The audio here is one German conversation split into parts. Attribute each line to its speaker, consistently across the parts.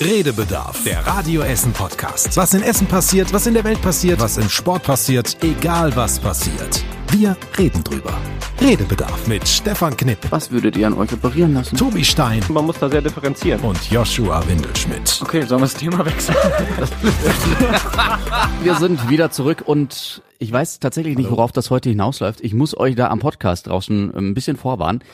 Speaker 1: Redebedarf, der Radio Essen Podcast. Was in Essen passiert, was in der Welt passiert, was im Sport passiert, egal was passiert. Wir reden drüber. Redebedarf mit Stefan Knipp,
Speaker 2: Was würdet ihr an euch operieren lassen?
Speaker 1: Tobi Stein
Speaker 3: Man muss da sehr differenzieren.
Speaker 1: und Joshua Windelschmidt.
Speaker 2: Okay, sollen wir das Thema wechseln? wir sind wieder zurück und ich weiß tatsächlich nicht, worauf das heute hinausläuft. Ich muss euch da am Podcast draußen ein bisschen vorwarnen.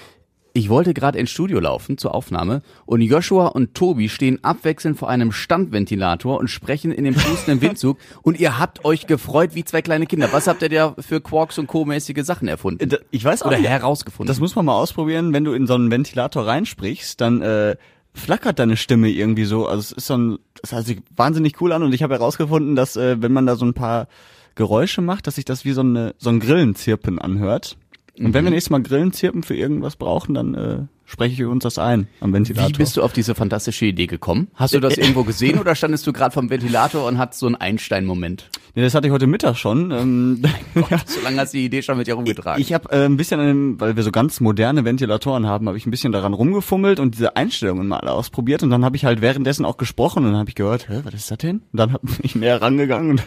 Speaker 2: Ich wollte gerade ins Studio laufen zur Aufnahme und Joshua und Tobi stehen abwechselnd vor einem Standventilator und sprechen in dem pustenden Windzug und ihr habt euch gefreut wie zwei kleine Kinder. Was habt ihr da für Quarks und Co-mäßige Sachen erfunden?
Speaker 4: Da- Ich weiß auch
Speaker 2: Oder
Speaker 4: nicht.
Speaker 2: herausgefunden?
Speaker 4: Das muss man mal ausprobieren, wenn du in so einen Ventilator reinsprichst, dann äh, flackert deine Stimme irgendwie so. Also es ist so ein, das hört sich wahnsinnig cool an und ich habe herausgefunden, dass äh, wenn man da so ein paar Geräusche macht, dass sich das wie so, eine, so ein Grillenzirpen anhört. Und wenn wir nächstes Mal Grillenzirpen für irgendwas brauchen, dann äh, spreche ich uns das ein am Ventilator.
Speaker 2: Wie bist du auf diese fantastische Idee gekommen? Hast du das irgendwo gesehen oder standest du gerade vom Ventilator und hattest so einen Einstein-Moment?
Speaker 4: Nee, das hatte ich heute Mittag schon. Ähm,
Speaker 2: So lange hast du die Idee schon mit dir rumgetragen.
Speaker 4: Ich habe äh, ein bisschen, an dem, weil wir so ganz moderne Ventilatoren haben, habe ich ein bisschen daran rumgefummelt und diese Einstellungen mal ausprobiert und dann habe ich halt währenddessen auch gesprochen und dann habe ich gehört, Hä, was ist das denn? Und dann bin ich näher rangegangen und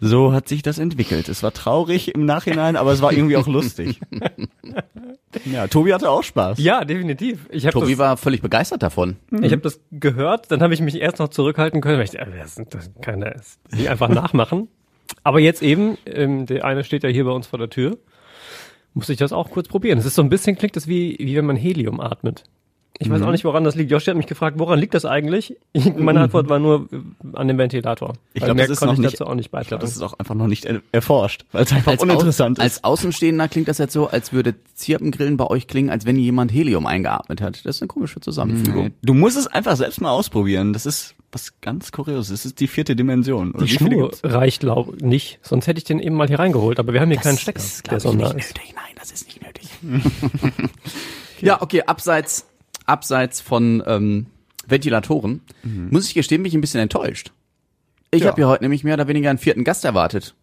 Speaker 4: so hat sich das entwickelt. Es war traurig im Nachhinein, aber es war irgendwie auch lustig. Ja, Tobi hatte auch Spaß.
Speaker 3: Ja, definitiv. Ich habe
Speaker 2: Tobi
Speaker 3: das,
Speaker 2: war völlig begeistert davon.
Speaker 3: ich hab das gehört, dann habe ich mich erst noch zurückhalten können, weil ich dachte, das, das kann das nicht einfach nachmachen. Aber jetzt eben, ähm, der eine steht ja hier bei uns vor der Tür, muss ich das auch kurz probieren. Es ist so ein bisschen, klingt das wie, wie wenn man Helium atmet. Ich weiß auch nicht, woran das liegt. Josh hat mich gefragt, woran liegt das eigentlich? Ich, meine Antwort war nur äh, an dem Ventilator.
Speaker 4: Ich glaube, das ist noch
Speaker 3: ich
Speaker 4: nicht,
Speaker 3: dazu auch nicht
Speaker 4: ich glaube,
Speaker 3: beitragen.
Speaker 4: das ist auch einfach noch nicht er erforscht, weil es einfach
Speaker 2: Als,
Speaker 4: uninteressant
Speaker 2: Au
Speaker 4: ist.
Speaker 2: als Außenstehender klingt das jetzt so, als würde Zirpengrillen bei euch klingen, als wenn jemand Helium eingeatmet hat. Das ist eine komische Zusammenfügung.
Speaker 4: Du musst es einfach selbst mal ausprobieren. Das ist was ganz Kurioses. Das ist die vierte Dimension. Oder
Speaker 3: Die Schnur reicht glaub nicht, sonst hätte ich den eben mal hier reingeholt. Aber wir haben hier keinen Stecker,
Speaker 2: Das ist, glaube ich, nicht nötig. Nein, das ist nicht nötig. ja, okay, abseits, abseits von ähm, Ventilatoren, muss ich gestehen, bin ich ein bisschen enttäuscht. Ich
Speaker 4: Ja.
Speaker 2: habe ja heute nämlich mehr oder weniger einen vierten Gast erwartet.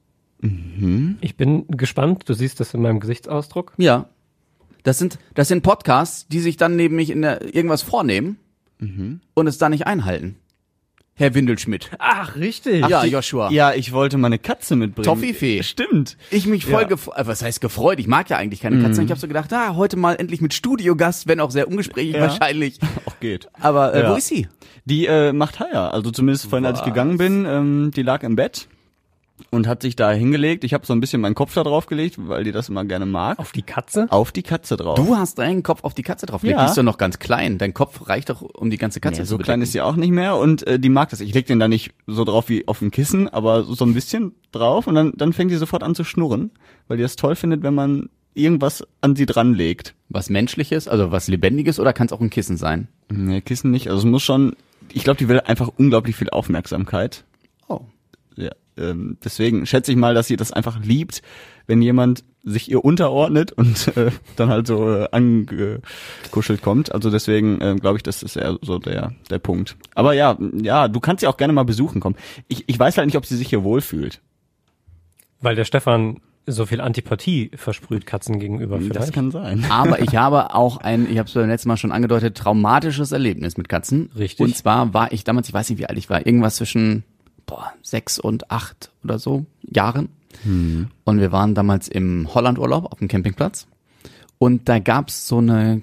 Speaker 3: Ich bin gespannt, du siehst das in meinem Gesichtsausdruck.
Speaker 2: Ja. Das sind, das sind Podcasts, die sich dann neben mich in der, irgendwas vornehmen und es dann nicht einhalten. Herr Windelschmidt.
Speaker 3: Ach, richtig.
Speaker 2: ja, Joshua.
Speaker 4: Ja, ich wollte meine Katze mitbringen.
Speaker 2: Toffifee.
Speaker 4: Stimmt.
Speaker 2: Ich mich voll
Speaker 4: Ja.
Speaker 2: gefreut, was heißt gefreut? Ich mag ja eigentlich keine Katzen. Ich habe so gedacht, ah, heute mal endlich mit Studiogast, wenn auch sehr ungesprächig
Speaker 4: Ja.
Speaker 2: wahrscheinlich.
Speaker 4: Auch geht.
Speaker 2: Aber äh,
Speaker 4: Ja.
Speaker 2: wo ist sie?
Speaker 4: Die äh, macht Haier. Also zumindest vorhin, als ich gegangen bin, ähm, die lag im Bett und hat sich da hingelegt. Ich habe so ein bisschen meinen Kopf da drauf gelegt, weil die das immer gerne mag.
Speaker 3: Auf die Katze?
Speaker 4: Auf die Katze drauf.
Speaker 2: Du hast deinen Kopf auf die Katze draufgelegt.
Speaker 4: Ja.
Speaker 2: Die ist doch noch ganz klein. Dein Kopf reicht doch, um die ganze Katze
Speaker 4: Nee,
Speaker 2: zu
Speaker 4: so klein
Speaker 2: bedecken.
Speaker 4: ist sie auch nicht mehr und äh, die mag das. Ich leg den da nicht so drauf wie auf dem Kissen, aber so ein bisschen drauf und dann, dann fängt sie sofort an zu schnurren, weil die das toll findet, wenn man irgendwas an sie dran legt.
Speaker 2: Was Menschliches, also was Lebendiges oder kann es auch ein Kissen sein?
Speaker 4: Nee, Kissen nicht. Also es muss schon, ich glaube, die will einfach unglaublich viel Aufmerksamkeit.
Speaker 2: Oh.
Speaker 4: Ja, ähm, deswegen schätze ich mal, dass sie das einfach liebt, wenn jemand sich ihr unterordnet und äh, dann halt so äh, angekuschelt kommt. Also deswegen ähm, glaube ich, das ist eher so der der Punkt. Aber ja, ja, du kannst sie auch gerne mal besuchen kommen. Ich, ich weiß halt nicht, ob sie sich hier wohlfühlt.
Speaker 3: Weil der Stefan so viel Antipathie versprüht Katzen gegenüber
Speaker 4: Das
Speaker 3: vielleicht.
Speaker 4: kann sein.
Speaker 2: Aber ich habe auch ein, ich habe es beim letzten Mal schon angedeutet, traumatisches Erlebnis mit Katzen.
Speaker 3: Richtig.
Speaker 2: Und zwar war ich damals, ich weiß nicht, wie alt ich war, irgendwas zwischen boah, sechs und acht oder so Jahren. Und wir waren damals im Hollandurlaub auf dem Campingplatz. Und da gab's so eine,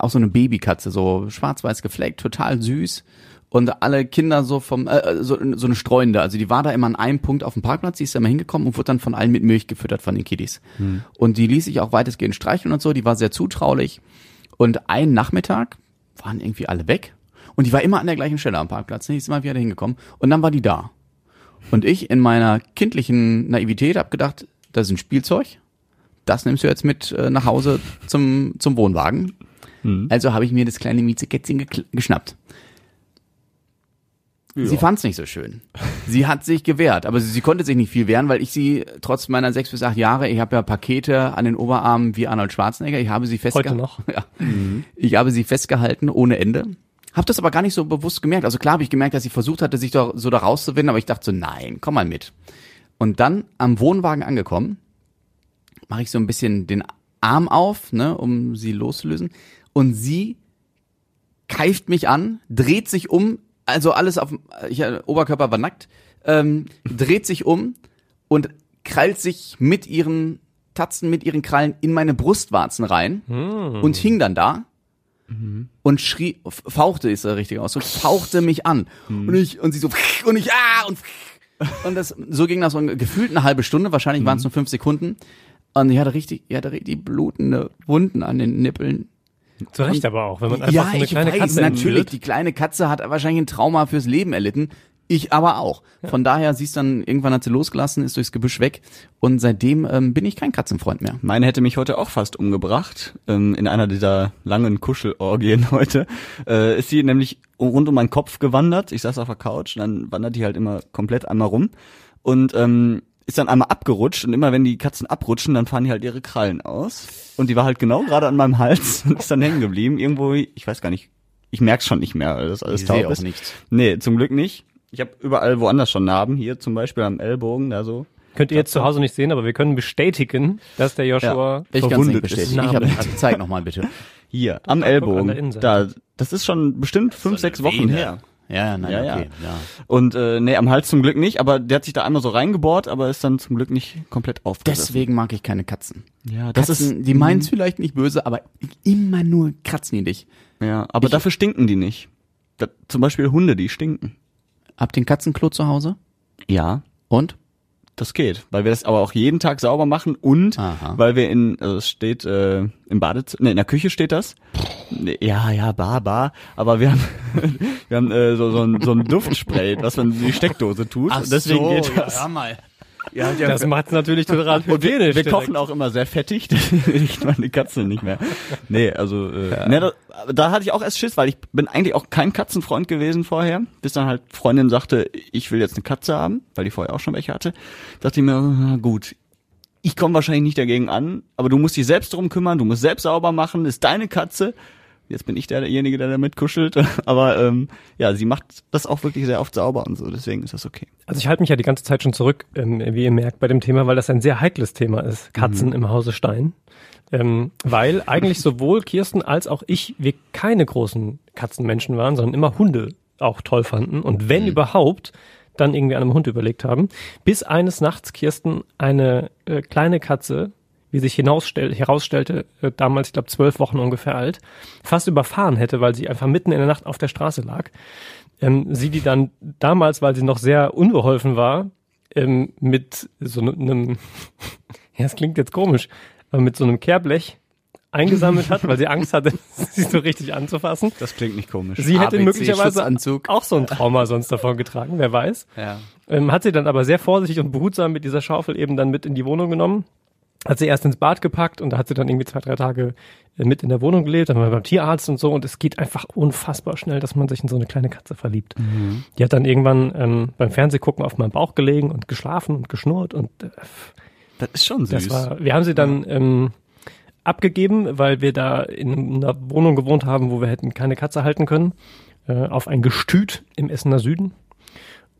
Speaker 2: auch so eine Babykatze, so schwarz-weiß gefleckt, total süß. Und alle Kinder so vom, äh, so, so eine Streunende. Also die war da immer an einem Punkt auf dem Parkplatz, die ist da immer hingekommen und wurde dann von allen mit Milch gefüttert von den Kiddies. Und die ließ sich auch weitestgehend streicheln und so, die war sehr zutraulich. Und einen Nachmittag waren irgendwie alle weg. Und die war immer an der gleichen Stelle am Parkplatz. ne? Die ist immer wieder hingekommen. Und dann war die da. Und ich in meiner kindlichen Naivität hab gedacht, das ist ein Spielzeug. Das nimmst du jetzt mit äh, nach Hause zum, zum Wohnwagen. Also habe ich mir das kleine Miezekätzchen gekl- geschnappt. Sie fand's nicht so schön. Sie hat sich gewehrt, aber sie, sie konnte sich nicht viel wehren, weil ich sie trotz meiner sechs bis acht Jahre, ich habe ja Pakete an den Oberarmen wie Arnold Schwarzenegger, ich habe sie festgehalten.
Speaker 3: noch?
Speaker 2: Ja. Ich habe sie festgehalten ohne Ende. Hab das aber gar nicht so bewusst gemerkt. Also klar habe ich gemerkt, dass sie versucht hatte, sich doch so da rauszuwinden, aber ich dachte so, nein, komm mal mit. Und dann am Wohnwagen angekommen, mache ich so ein bisschen den Arm auf, ne, um sie loszulösen. Und sie keift mich an, dreht sich um, also alles auf, dem- ich, Oberkörper war nackt, ähm, dreht sich um und krallt sich mit ihren Tatzen, mit ihren Krallen in meine Brustwarzen rein und hing dann da und schrie, fauchte ist der richtige Ausdruck, fauchte mich an und ich und sie so und ich ah und und das so ging das so gefühlt eine halbe Stunde, wahrscheinlich waren es nur fünf Sekunden und ich hatte richtig, ich hatte richtig blutende Wunden an den Nippeln.
Speaker 3: Zu Recht aber auch, wenn man einfach
Speaker 2: Ja,
Speaker 3: so eine
Speaker 2: ich
Speaker 3: kleine
Speaker 2: weiß,
Speaker 3: Katze
Speaker 2: natürlich.
Speaker 3: entführt.
Speaker 2: Die kleine Katze hat wahrscheinlich ein Trauma fürs Leben erlitten. Ich aber auch. Von daher, sie ist dann, irgendwann hat sie losgelassen, ist durchs Gebüsch weg. Und seitdem ähm, bin ich kein Katzenfreund mehr.
Speaker 4: Meine hätte mich heute auch fast umgebracht. Ähm, in einer dieser langen Kuschelorgien heute. Äh, ist sie nämlich rund um meinen Kopf gewandert. Ich saß auf der Couch und dann wandert die halt immer komplett einmal rum. Und ähm, ist dann einmal abgerutscht und immer wenn die Katzen abrutschen, dann fahren die halt ihre Krallen aus. Und die war halt genau gerade an meinem Hals und ist dann hängen geblieben. Irgendwo, ich weiß gar nicht, ich merk's schon nicht mehr, weil das alles
Speaker 2: Ich
Speaker 4: taub
Speaker 2: sehe auch
Speaker 4: ist.
Speaker 2: nichts.
Speaker 4: Nee, zum Glück nicht. Ich habe überall woanders schon Narben. Hier zum Beispiel am Ellbogen, da so.
Speaker 3: Könnt ihr jetzt zu Hause nicht sehen, aber wir können bestätigen, dass der Joshua
Speaker 2: Ich kann es nicht
Speaker 4: Verwundet
Speaker 2: bestätigen.
Speaker 3: ist.
Speaker 2: Ich hab,
Speaker 3: Narben.
Speaker 2: zeig noch mal bitte.
Speaker 4: Hier, am Ellbogen. Da, das ist schon bestimmt fünf, sechs Wochen
Speaker 2: Vene.
Speaker 4: her.
Speaker 2: Ja, ja, nein,
Speaker 4: Ja, ja.
Speaker 2: okay. Ja.
Speaker 4: Und äh, nee, am Hals zum Glück nicht, aber der hat sich da einmal so reingebohrt, aber ist dann zum Glück nicht komplett aufgerissen.
Speaker 2: Deswegen mag ich keine Katzen.
Speaker 4: Ja, das
Speaker 2: Katzen,
Speaker 4: ist
Speaker 2: die meinen es vielleicht nicht böse, aber immer nur kratzen die dich.
Speaker 4: ja, aber dafür stinken die nicht. Da, zum Beispiel Hunde, die stinken.
Speaker 2: Habt ihr ein Katzenklo zu Hause?
Speaker 4: Ja,
Speaker 2: Und?
Speaker 4: das geht, weil wir das aber auch jeden Tag sauber machen und
Speaker 2: Aha.
Speaker 4: weil wir in, also es steht äh, im Badezimmer, nee, in der Küche steht das. Ja, ja, bar, bar, aber wir haben, wir haben äh, so, so, ein, so ein Duftspray, was man in die Steckdose tut. und deswegen geht das.
Speaker 2: Ja, mal.
Speaker 4: Ja, ja,
Speaker 3: Das macht's natürlich total
Speaker 4: Und wir, wir
Speaker 3: direkt.
Speaker 4: kochen auch immer sehr fettig, riecht meine Katze nicht mehr. Nee, also äh, ne, da, da hatte ich auch erst Schiss, weil ich bin eigentlich auch kein Katzenfreund gewesen vorher, bis dann halt Freundin sagte, ich will jetzt eine Katze haben, weil die vorher auch schon welche hatte. Dachte ich mir, na gut, ich komme wahrscheinlich nicht dagegen an, aber du musst dich selbst drum kümmern, du musst selbst sauber machen, ist deine Katze. Jetzt bin ich der, derjenige, der damit kuschelt, aber ähm, ja, sie macht das auch wirklich sehr oft sauber und so, deswegen ist das okay.
Speaker 3: Also ich halte mich ja die ganze Zeit schon zurück, ähm, wie ihr merkt, bei dem Thema, weil das ein sehr heikles Thema ist. Katzen im Hause Stein. Ähm, weil eigentlich sowohl Kirsten als auch ich, wir keine großen Katzenmenschen waren, sondern immer Hunde auch toll fanden. Und wenn überhaupt, dann irgendwie an einem Hund überlegt haben. Bis eines Nachts Kirsten eine äh, kleine Katze, wie sich herausstellte, äh, damals, ich glaube, zwölf Wochen ungefähr alt, fast überfahren hätte, weil sie einfach mitten in der Nacht auf der Straße lag ähm, sie die dann damals, weil sie noch sehr unbeholfen war, ähm, mit so einem, ja, es klingt jetzt komisch, aber mit so einem Kehrblech eingesammelt hat, weil sie Angst hatte, sie so richtig anzufassen.
Speaker 4: Das klingt nicht komisch.
Speaker 3: Sie hätte
Speaker 2: ABC
Speaker 3: möglicherweise auch so ein Trauma sonst davon getragen, wer weiß.
Speaker 2: Ja.
Speaker 3: Ähm, hat sie dann aber sehr vorsichtig und behutsam mit dieser Schaufel eben dann mit in die Wohnung genommen. Hat sie erst ins Bad gepackt und da hat sie dann irgendwie zwei, drei Tage äh, mit in der Wohnung gelebt, dann war beim Tierarzt und so und es geht einfach unfassbar schnell, dass man sich in so eine kleine Katze verliebt. Die hat dann irgendwann ähm, beim Fernsehgucken auf meinem Bauch gelegen und geschlafen und geschnurrt und äh,
Speaker 4: Das ist schon süß.
Speaker 3: das war, wir haben sie dann ähm, abgegeben, weil wir da in einer Wohnung gewohnt haben, wo wir hätten keine Katze halten können, äh, auf ein Gestüt im Essener Süden.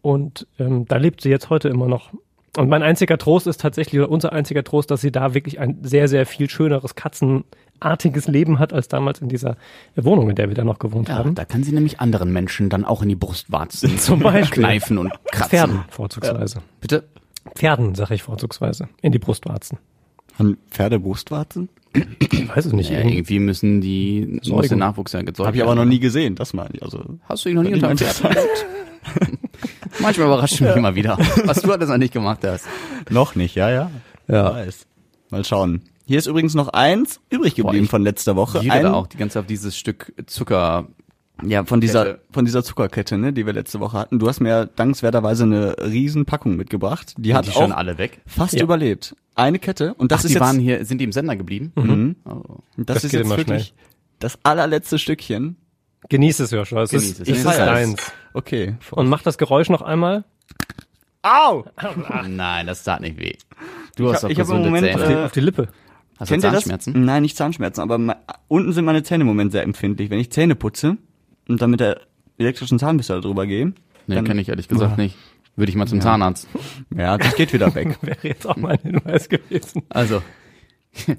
Speaker 3: Und ähm, da lebt sie jetzt heute immer noch. Und mein einziger Trost ist tatsächlich, oder unser einziger Trost, dass sie da wirklich ein sehr, sehr viel schöneres katzenartiges Leben hat, als damals in dieser Wohnung, in der wir da noch gewohnt
Speaker 2: Ja,
Speaker 3: haben.
Speaker 2: da kann sie nämlich anderen Menschen dann auch in die Brustwarzen
Speaker 3: Zum Beispiel.
Speaker 2: kneifen und kratzen.
Speaker 3: Pferden vorzugsweise.
Speaker 2: Bitte?
Speaker 3: Pferden, sage ich vorzugsweise. In die Brustwarzen.
Speaker 4: Haben Pferde Brustwarzen?
Speaker 3: Ich weiß es nicht.
Speaker 2: Ja,
Speaker 3: irgendwie.
Speaker 2: müssen die, muss
Speaker 3: Säugen.
Speaker 2: der Nachwuchs ja gezeugt
Speaker 4: Habe ich aber noch nie gesehen, das meine ich. Also
Speaker 2: Hast du ihn noch nie unter einem Pferd? Manchmal überrascht mich immer wieder, was du alles noch nicht gemacht hast.
Speaker 4: noch nicht, ja, ja.
Speaker 2: Ja.
Speaker 4: Weiß. Mal schauen. Hier ist übrigens noch eins übrig geblieben
Speaker 2: ich
Speaker 4: von letzter Woche.
Speaker 2: Jeder
Speaker 4: Ein,
Speaker 2: auch die ganze Zeit auf dieses Stück Zucker.
Speaker 4: Ja, von dieser
Speaker 2: Kette.
Speaker 4: von dieser Zuckerkette, ne, die wir letzte Woche hatten. Du hast mir dankenswerterweise eine riesen Packung mitgebracht. Die hat
Speaker 2: die
Speaker 4: auch
Speaker 2: schon alle weg.
Speaker 4: fast
Speaker 3: Ja.
Speaker 4: überlebt. Eine Kette und das
Speaker 2: Ach,
Speaker 4: ist
Speaker 2: die
Speaker 4: jetzt
Speaker 2: waren hier, sind die im Sender geblieben?
Speaker 4: Mhm.
Speaker 2: Oh.
Speaker 4: und das,
Speaker 3: Das
Speaker 4: ist jetzt wirklich das allerletzte Stückchen.
Speaker 3: Genieß es, Joshua. Es
Speaker 2: Genieß
Speaker 3: ist,
Speaker 2: es.
Speaker 3: es
Speaker 2: Ich
Speaker 3: ist
Speaker 4: feier's.
Speaker 3: deins.
Speaker 4: Okay.
Speaker 3: Und mach das Geräusch noch einmal.
Speaker 4: Au!
Speaker 2: Nein, das tat nicht weh. Du hast
Speaker 4: hab-
Speaker 2: doch
Speaker 4: ich hab im
Speaker 2: gesunde
Speaker 4: Moment,
Speaker 2: Zähne.
Speaker 3: Auf die, auf die Lippe.
Speaker 2: hast du
Speaker 4: Kennt ihr das?
Speaker 2: Zahnschmerzen?
Speaker 4: Nein, nicht Zahnschmerzen, aber me- unten sind meine Zähne im Moment sehr empfindlich. Wenn ich Zähne putze und dann mit der elektrischen Zahnbürste da drüber gehe,
Speaker 2: Nee,
Speaker 4: dann-
Speaker 2: kenne ich ehrlich gesagt nicht. Würde ich mal zum Zahnarzt.
Speaker 4: ja, das geht wieder weg.
Speaker 3: Wäre jetzt auch mein Hinweis gewesen.
Speaker 2: Also,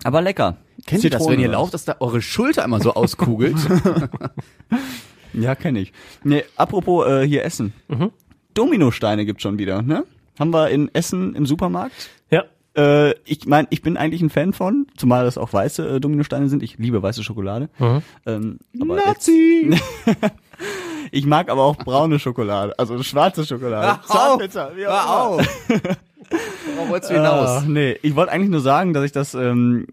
Speaker 4: Aber lecker.
Speaker 2: Kennt ihr das, wenn ihr lauft, dass da eure Schulter immer so auskugelt?
Speaker 4: Ja, kenne ich. Nee, apropos äh, hier Essen.
Speaker 3: Mhm.
Speaker 4: Dominosteine gibt's schon wieder, ne? Haben wir in Essen im Supermarkt.
Speaker 3: Ja.
Speaker 4: Äh, ich meine, ich bin eigentlich ein Fan von, zumal das auch weiße äh, Dominosteine sind. Ich liebe weiße Schokolade.
Speaker 3: Mhm.
Speaker 4: Ähm, aber Nazi! ich mag aber auch braune Schokolade, also schwarze Schokolade. Zartbitter, wie auch immer.
Speaker 2: Worauf wolltest du hinaus?
Speaker 4: Ah, nee, ich wollte eigentlich nur sagen, dass ich das ähm,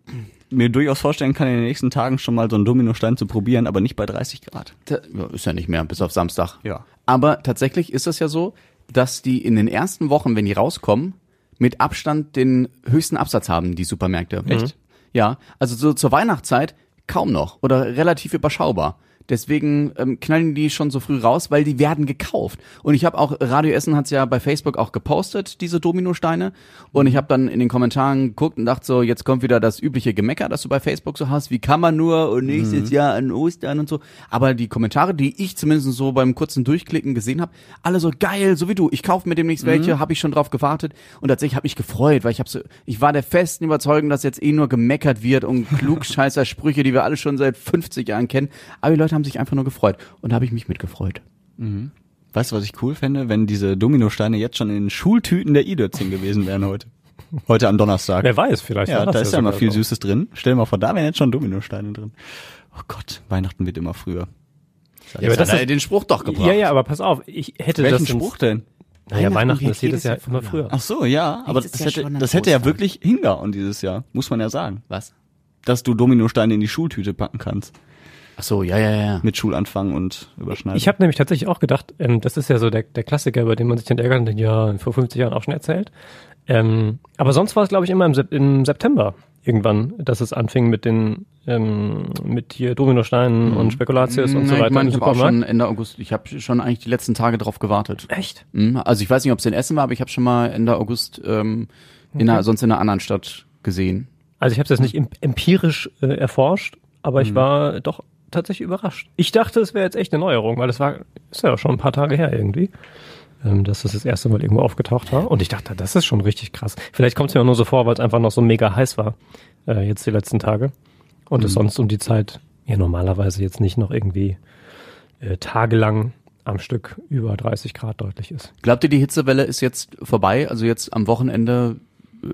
Speaker 4: mir durchaus vorstellen kann, in den nächsten Tagen schon mal so einen Dominostein zu probieren, aber nicht bei 30 Grad.
Speaker 2: Ja, Ist ja nicht mehr, bis auf Samstag.
Speaker 4: Ja.
Speaker 2: Aber tatsächlich ist es ja so, dass die in den ersten Wochen, wenn die rauskommen, mit Abstand den höchsten Absatz haben, die Supermärkte. Echt? Ja, also so zur Weihnachtszeit kaum noch oder relativ überschaubar. Deswegen ähm, knallen die schon so früh raus, weil die werden gekauft. Und ich habe auch, Radio Essen hat's ja bei Facebook auch gepostet, diese Dominosteine. Und ich habe dann in den Kommentaren geguckt und dachte so, jetzt kommt wieder das übliche Gemecker, das du bei Facebook so hast. Wie kann man nur und nächstes Jahr an Ostern und so. Aber die Kommentare, die ich zumindest so beim kurzen Durchklicken gesehen habe, alle so geil, so wie du. Ich kaufe mir demnächst welche, habe ich schon drauf gewartet. Und tatsächlich habe ich gefreut, weil ich habe so, ich war der festen Überzeugung, dass jetzt eh nur gemeckert wird und klugscheißer Sprüche, die wir alle schon seit 50 Jahren kennen. Aber die Leute haben sich einfach nur gefreut. Und da habe ich mich mitgefreut.
Speaker 4: Weißt du, was ich cool fände, wenn diese Dominosteine jetzt schon in den Schultüten der I-Dötzing gewesen wären heute? Heute am Donnerstag.
Speaker 3: Wer weiß, vielleicht.
Speaker 4: ja, da ist ja immer viel
Speaker 3: so.
Speaker 4: Süßes drin. Stell dir mal vor, da wären jetzt schon Dominosteine drin. Oh Gott, Weihnachten wird immer früher.
Speaker 3: Ja, aber das
Speaker 2: hat er den Spruch doch gebracht.
Speaker 3: ja, ja, aber pass auf, ich hätte
Speaker 4: Welchen
Speaker 3: das
Speaker 4: Spruch denn?
Speaker 3: Naja, Weihnachten ist jedes Jahr immer
Speaker 2: früher.
Speaker 4: Ach so, ja, aber das
Speaker 2: Jahr
Speaker 4: hätte, das hätte ja wirklich hingehauen dieses Jahr, muss man ja sagen.
Speaker 2: Was?
Speaker 4: Dass du Dominosteine in die Schultüte packen kannst.
Speaker 2: Ach so, ja, ja, ja.
Speaker 4: Mit Schulanfang und Überschneiden.
Speaker 3: Ich habe nämlich tatsächlich auch gedacht, ähm, das ist ja so der, der Klassiker, über den man sich dann ärgert und denkt, ja, vor 50 Jahren auch schon erzählt. Ähm, aber sonst war es, glaube ich, immer im, Sep im September irgendwann, dass es anfing mit den ähm, mit hier Dominosteinen und Spekulatius und so weiter
Speaker 2: ich meine, ich habe auch schon Ende August, ich habe schon eigentlich die letzten Tage drauf gewartet.
Speaker 3: Echt?
Speaker 2: Mhm, Also ich weiß nicht, ob es in Essen war, aber ich habe schon mal Ende August ähm, in einer, sonst in einer anderen Stadt gesehen.
Speaker 3: Also ich habe es jetzt nicht em- empirisch äh, erforscht, aber
Speaker 2: Mhm.
Speaker 3: ich war doch tatsächlich überrascht. Ich dachte, es wäre jetzt echt eine Neuerung, weil das war ist ja schon ein paar Tage her irgendwie, ähm, dass das das erste Mal irgendwo aufgetaucht war. Und ich dachte, das ist schon richtig krass. Vielleicht kommt es mir auch nur so vor, weil es einfach noch so mega heiß war äh, jetzt die letzten Tage und
Speaker 2: Mhm.
Speaker 3: es sonst um die Zeit ja normalerweise jetzt nicht noch irgendwie äh, tagelang am Stück über 30 Grad deutlich ist.
Speaker 2: Glaubt ihr, die Hitzewelle ist jetzt vorbei? Also jetzt am Wochenende,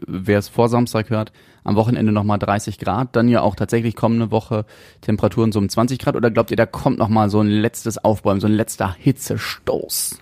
Speaker 2: wer es vor Samstag hört, am Wochenende nochmal 30 Grad, dann ja auch tatsächlich kommende Woche Temperaturen so um 20 Grad oder glaubt ihr, da kommt nochmal so ein letztes Aufbäumen, so ein letzter Hitzestoß?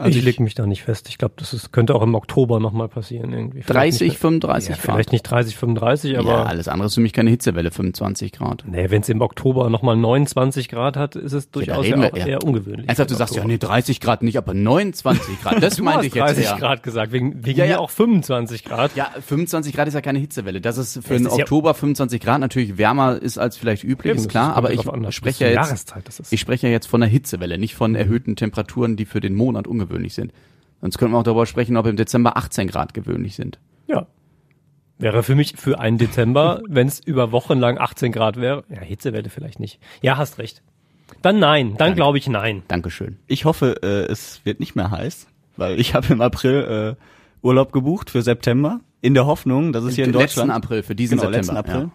Speaker 4: Also
Speaker 3: ich
Speaker 4: ich-
Speaker 3: leg mich da nicht fest. Ich glaube, das ist, könnte auch im Oktober nochmal passieren irgendwie. Vielleicht
Speaker 2: 30,
Speaker 3: nicht,
Speaker 2: 35
Speaker 3: ja,
Speaker 2: Grad?
Speaker 3: Vielleicht nicht 30, 35, aber
Speaker 2: ja, alles andere ist für mich keine Hitzewelle, 25 Grad.
Speaker 3: nee, wenn es im Oktober nochmal 29 Grad hat, ist es durchaus ja,
Speaker 2: wir eher-
Speaker 3: ungewöhnlich.
Speaker 2: Ernsthaft, du sagst ja, nee, 30 Grad nicht, aber 29 Grad, das
Speaker 3: Du
Speaker 2: meinte
Speaker 3: hast
Speaker 2: ich jetzt
Speaker 3: 30
Speaker 2: eher.
Speaker 3: Grad gesagt, wegen, wegen
Speaker 2: Ja, ja.
Speaker 3: auch 25 Grad.
Speaker 2: Ja, 25 Grad ist ja keine Hitzewelle. Dass es für den
Speaker 3: ja-
Speaker 2: Oktober 25 Grad natürlich wärmer ist als vielleicht üblich, ist klar. Aber ich spreche ja jetzt, ich spreche ja jetzt von der Hitzewelle, nicht von erhöhten Temperaturen, die für den Monat ungewöhnlich sind. Sonst könnten wir auch darüber sprechen, ob im Dezember 18 Grad gewöhnlich sind.
Speaker 3: Ja. Wäre für mich für einen Dezember, wenn es über Wochen lang 18 Grad wäre. Ja, Hitzewelle vielleicht nicht. Ja, hast recht. Dann nein, dann glaube ich nein.
Speaker 2: Dankeschön.
Speaker 4: Ich hoffe, äh, es wird nicht mehr heiß, weil ich habe im April äh, Urlaub gebucht für September, in der Hoffnung, dass es hier in
Speaker 2: letzten
Speaker 4: Deutschland
Speaker 2: April, für diesen
Speaker 4: genau,
Speaker 2: September.
Speaker 4: letzten April,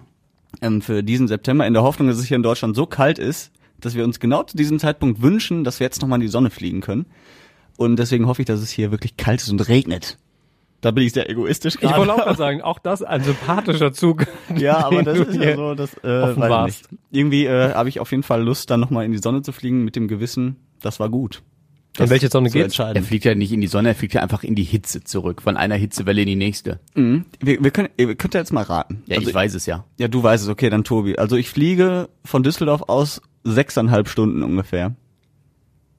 Speaker 4: ähm, für diesen September, in der Hoffnung, dass es hier in Deutschland so kalt ist, dass wir uns genau zu diesem Zeitpunkt wünschen, dass wir jetzt nochmal in die Sonne fliegen können. Und deswegen hoffe ich, dass es hier wirklich kalt ist und regnet. Da bin ich sehr egoistisch
Speaker 3: Ich wollte
Speaker 4: gerade.
Speaker 3: auch mal sagen, auch das ein sympathischer Zug.
Speaker 4: Ja, aber das ist ja
Speaker 3: hier
Speaker 4: so, das äh, weiß nicht. Irgendwie äh, habe ich auf jeden Fall Lust, dann nochmal in die Sonne zu fliegen mit dem Gewissen, das war gut.
Speaker 3: In welche Sonne
Speaker 4: zu
Speaker 3: geht's?
Speaker 2: Er fliegt ja nicht in die Sonne, er fliegt ja einfach in die Hitze zurück, von einer Hitzewelle in die nächste.
Speaker 4: Mhm. Wir, wir können, ihr könnt ja jetzt mal raten.
Speaker 2: Ja,
Speaker 4: also,
Speaker 2: ich weiß es ja.
Speaker 4: Ja, du weißt es, okay, dann Tobi. Also ich fliege von Düsseldorf aus sechseinhalb Stunden ungefähr.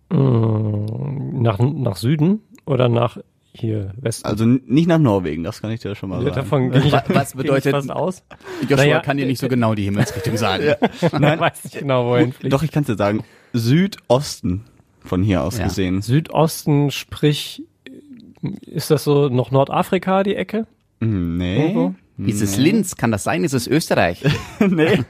Speaker 3: Mm, Nach, nach Süden oder nach hier Westen?
Speaker 4: Also nicht nach Norwegen, das kann ich dir schon mal sagen.
Speaker 3: Davon
Speaker 2: Wa- was bedeutet-
Speaker 3: fast aus.
Speaker 2: Joshua
Speaker 3: Naja,
Speaker 2: kann dir nicht so genau die Himmelsrichtung sagen.
Speaker 3: Nein. weiß nicht genau, wohin fliegt.
Speaker 4: Doch, ich kann dir sagen, Südosten von hier aus
Speaker 2: Ja.
Speaker 4: gesehen.
Speaker 3: Südosten, sprich, ist das so noch Nordafrika, die Ecke?
Speaker 4: Mhm, Nee.
Speaker 3: Irgendwo?
Speaker 2: Ist es Linz? Kann das sein? Ist es Österreich?
Speaker 4: nee.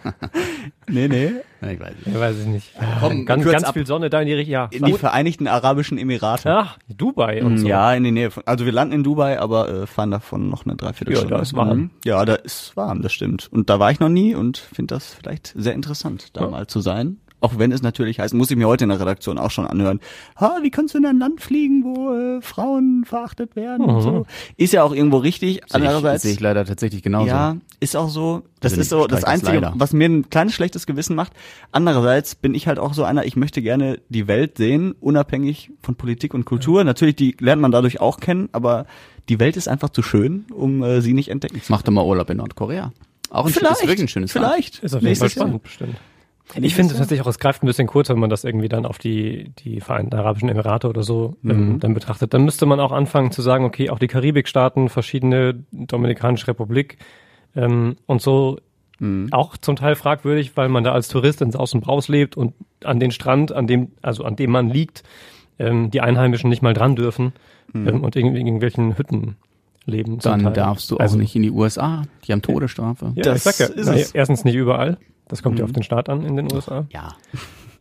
Speaker 4: Nee, nee.
Speaker 2: ich weiß nicht.
Speaker 3: Ja, weiß ich nicht.
Speaker 2: Komm,
Speaker 3: ganz ganz
Speaker 2: ab.
Speaker 3: viel Sonne da in die Richtung. Ja,
Speaker 4: In die Vereinigten Arabischen Emirate.
Speaker 3: Ach, Dubai und so.
Speaker 4: Ja, in die Nähe von, also wir landen in Dubai, aber äh, fahren davon noch eine Dreiviertelstunde.
Speaker 3: Ja, da ist warm.
Speaker 4: Mhm. Ja, da ist warm, das stimmt. Und da war ich noch nie und finde das vielleicht sehr interessant, da
Speaker 3: Ja.
Speaker 4: mal zu sein. Auch wenn es natürlich heißt, muss ich mir heute in der Redaktion auch schon anhören, ha, wie kannst du in ein Land fliegen, wo äh, Frauen verachtet werden und so. Ist ja auch irgendwo richtig.
Speaker 2: Sehe ich,
Speaker 4: Andererseits,
Speaker 2: sehe ich leider tatsächlich genauso.
Speaker 4: ja, ist auch so. Das
Speaker 2: Also
Speaker 4: ist so das
Speaker 2: das
Speaker 4: Einzige,
Speaker 2: leider.
Speaker 4: was mir ein kleines schlechtes Gewissen macht. Andererseits bin ich halt auch so einer, ich möchte gerne die Welt sehen, unabhängig von Politik und Kultur. Natürlich, die lernt man dadurch auch kennen, aber die Welt ist einfach zu schön, um äh, sie nicht entdecken zu
Speaker 2: Mach doch mal Urlaub in Nordkorea. Auch ein
Speaker 4: Vielleicht,
Speaker 2: ist wirklich ein schönes Land.
Speaker 4: vielleicht.
Speaker 3: Ist auf jeden Fall spannend, bestimmt. Ich finde tatsächlich auch, es greift ein bisschen kurz, wenn man das irgendwie dann auf die, die Vereinten Arabischen Emirate oder so ähm, dann betrachtet. Dann müsste man auch anfangen zu sagen, okay, auch die Karibikstaaten, verschiedene Dominikanische Republik ähm, und so auch zum Teil fragwürdig, weil man da als Tourist ins Aus und Braus lebt und an den Strand, an dem, also an dem man liegt, ähm, die Einheimischen nicht mal dran dürfen ähm, und irgendwie in irgendwelchen Hütten leben.
Speaker 2: Dann
Speaker 3: Teil.
Speaker 2: darfst du auch
Speaker 3: Also-
Speaker 2: nicht in die USA. Die haben Todesstrafe.
Speaker 3: Ja,
Speaker 4: Das
Speaker 3: ich sag ja,
Speaker 4: ist
Speaker 3: na,
Speaker 4: es.
Speaker 3: erstens nicht überall. Das kommt ja auf den Staat an in den USA.
Speaker 2: Ja.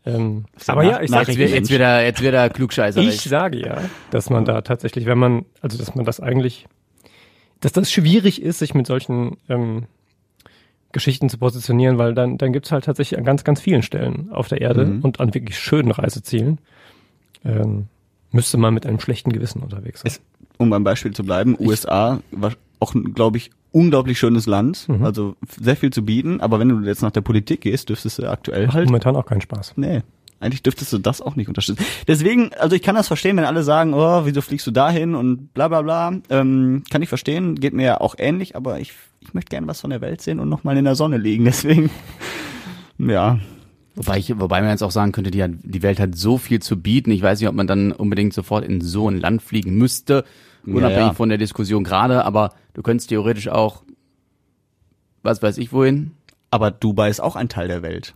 Speaker 3: Ähm,
Speaker 4: ja
Speaker 3: aber
Speaker 4: nach-
Speaker 3: ja, ich sag,
Speaker 2: Jetzt, wird- jetzt wieder, jetzt wieder klugscheißer.
Speaker 3: ich sage ja, dass man da tatsächlich, wenn man, also dass man das eigentlich, dass das schwierig ist, sich mit solchen ähm, Geschichten zu positionieren, weil dann, dann gibt's halt tatsächlich an ganz, ganz vielen Stellen auf der Erde
Speaker 4: Mhm.
Speaker 3: und an wirklich schönen Reisezielen ähm, müsste man mit einem schlechten Gewissen unterwegs sein.
Speaker 4: Es- um beim Beispiel zu bleiben, USA war auch, glaube ich, unglaublich schönes Land,
Speaker 3: Mhm.
Speaker 4: also sehr viel zu bieten, aber wenn du jetzt nach der Politik gehst, dürftest du aktuell halt,
Speaker 3: Momentan auch keinen Spaß.
Speaker 4: nee, eigentlich dürftest du das auch nicht unterstützen. Deswegen, also ich kann das verstehen, wenn alle sagen, oh, wieso fliegst du dahin und bla bla bla, ähm, kann ich verstehen, geht mir ja auch ähnlich, aber ich, ich möchte gerne was von der Welt sehen und nochmal in der Sonne liegen, deswegen, ja,
Speaker 2: Wobei, ich, wobei man jetzt auch sagen könnte, die, hat, die Welt hat so viel zu bieten. Ich weiß nicht, ob man dann unbedingt sofort in so ein Land fliegen müsste, unabhängig
Speaker 4: Ja, ja.
Speaker 2: von der Diskussion gerade, aber du könntest theoretisch auch, was weiß ich wohin,
Speaker 4: aber Dubai ist auch ein Teil der Welt.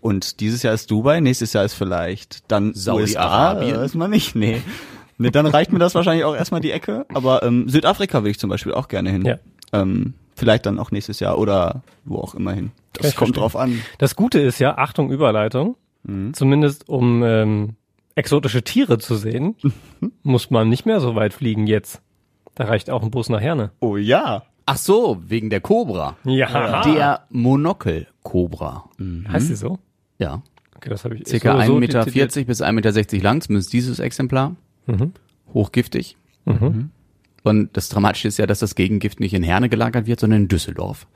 Speaker 4: Und dieses Jahr ist Dubai, nächstes Jahr ist vielleicht dann USA,
Speaker 2: Saudi-Arabien.
Speaker 4: äh, weiß man nicht, nee. nee. Dann reicht mir das wahrscheinlich auch erstmal die Ecke, aber ähm, Südafrika will ich zum Beispiel auch gerne hin.
Speaker 3: Ja.
Speaker 4: Ähm, vielleicht dann auch nächstes Jahr oder wo auch immer hin. Das kommt
Speaker 3: verstehen.
Speaker 4: drauf an.
Speaker 3: Das Gute ist ja, Achtung, Überleitung,
Speaker 4: Mhm.
Speaker 3: zumindest um ähm, exotische Tiere zu sehen, muss man nicht mehr so weit fliegen jetzt. Da reicht auch ein Bus nach Herne.
Speaker 4: Oh ja.
Speaker 2: Ach so, wegen der Cobra.
Speaker 3: Ja.
Speaker 2: Der Monokel-Cobra.
Speaker 3: Heißt sie so?
Speaker 2: Ja.
Speaker 3: Okay, das habe ich
Speaker 2: Circa
Speaker 3: so, so
Speaker 2: 1,40 Meter bis 1,60 Meter lang, zumindest dieses Exemplar.
Speaker 3: Mhm.
Speaker 2: Hochgiftig.
Speaker 3: Mhm.
Speaker 2: Und das Dramatische ist ja, dass das Gegengift nicht in Herne gelagert wird, sondern in Düsseldorf.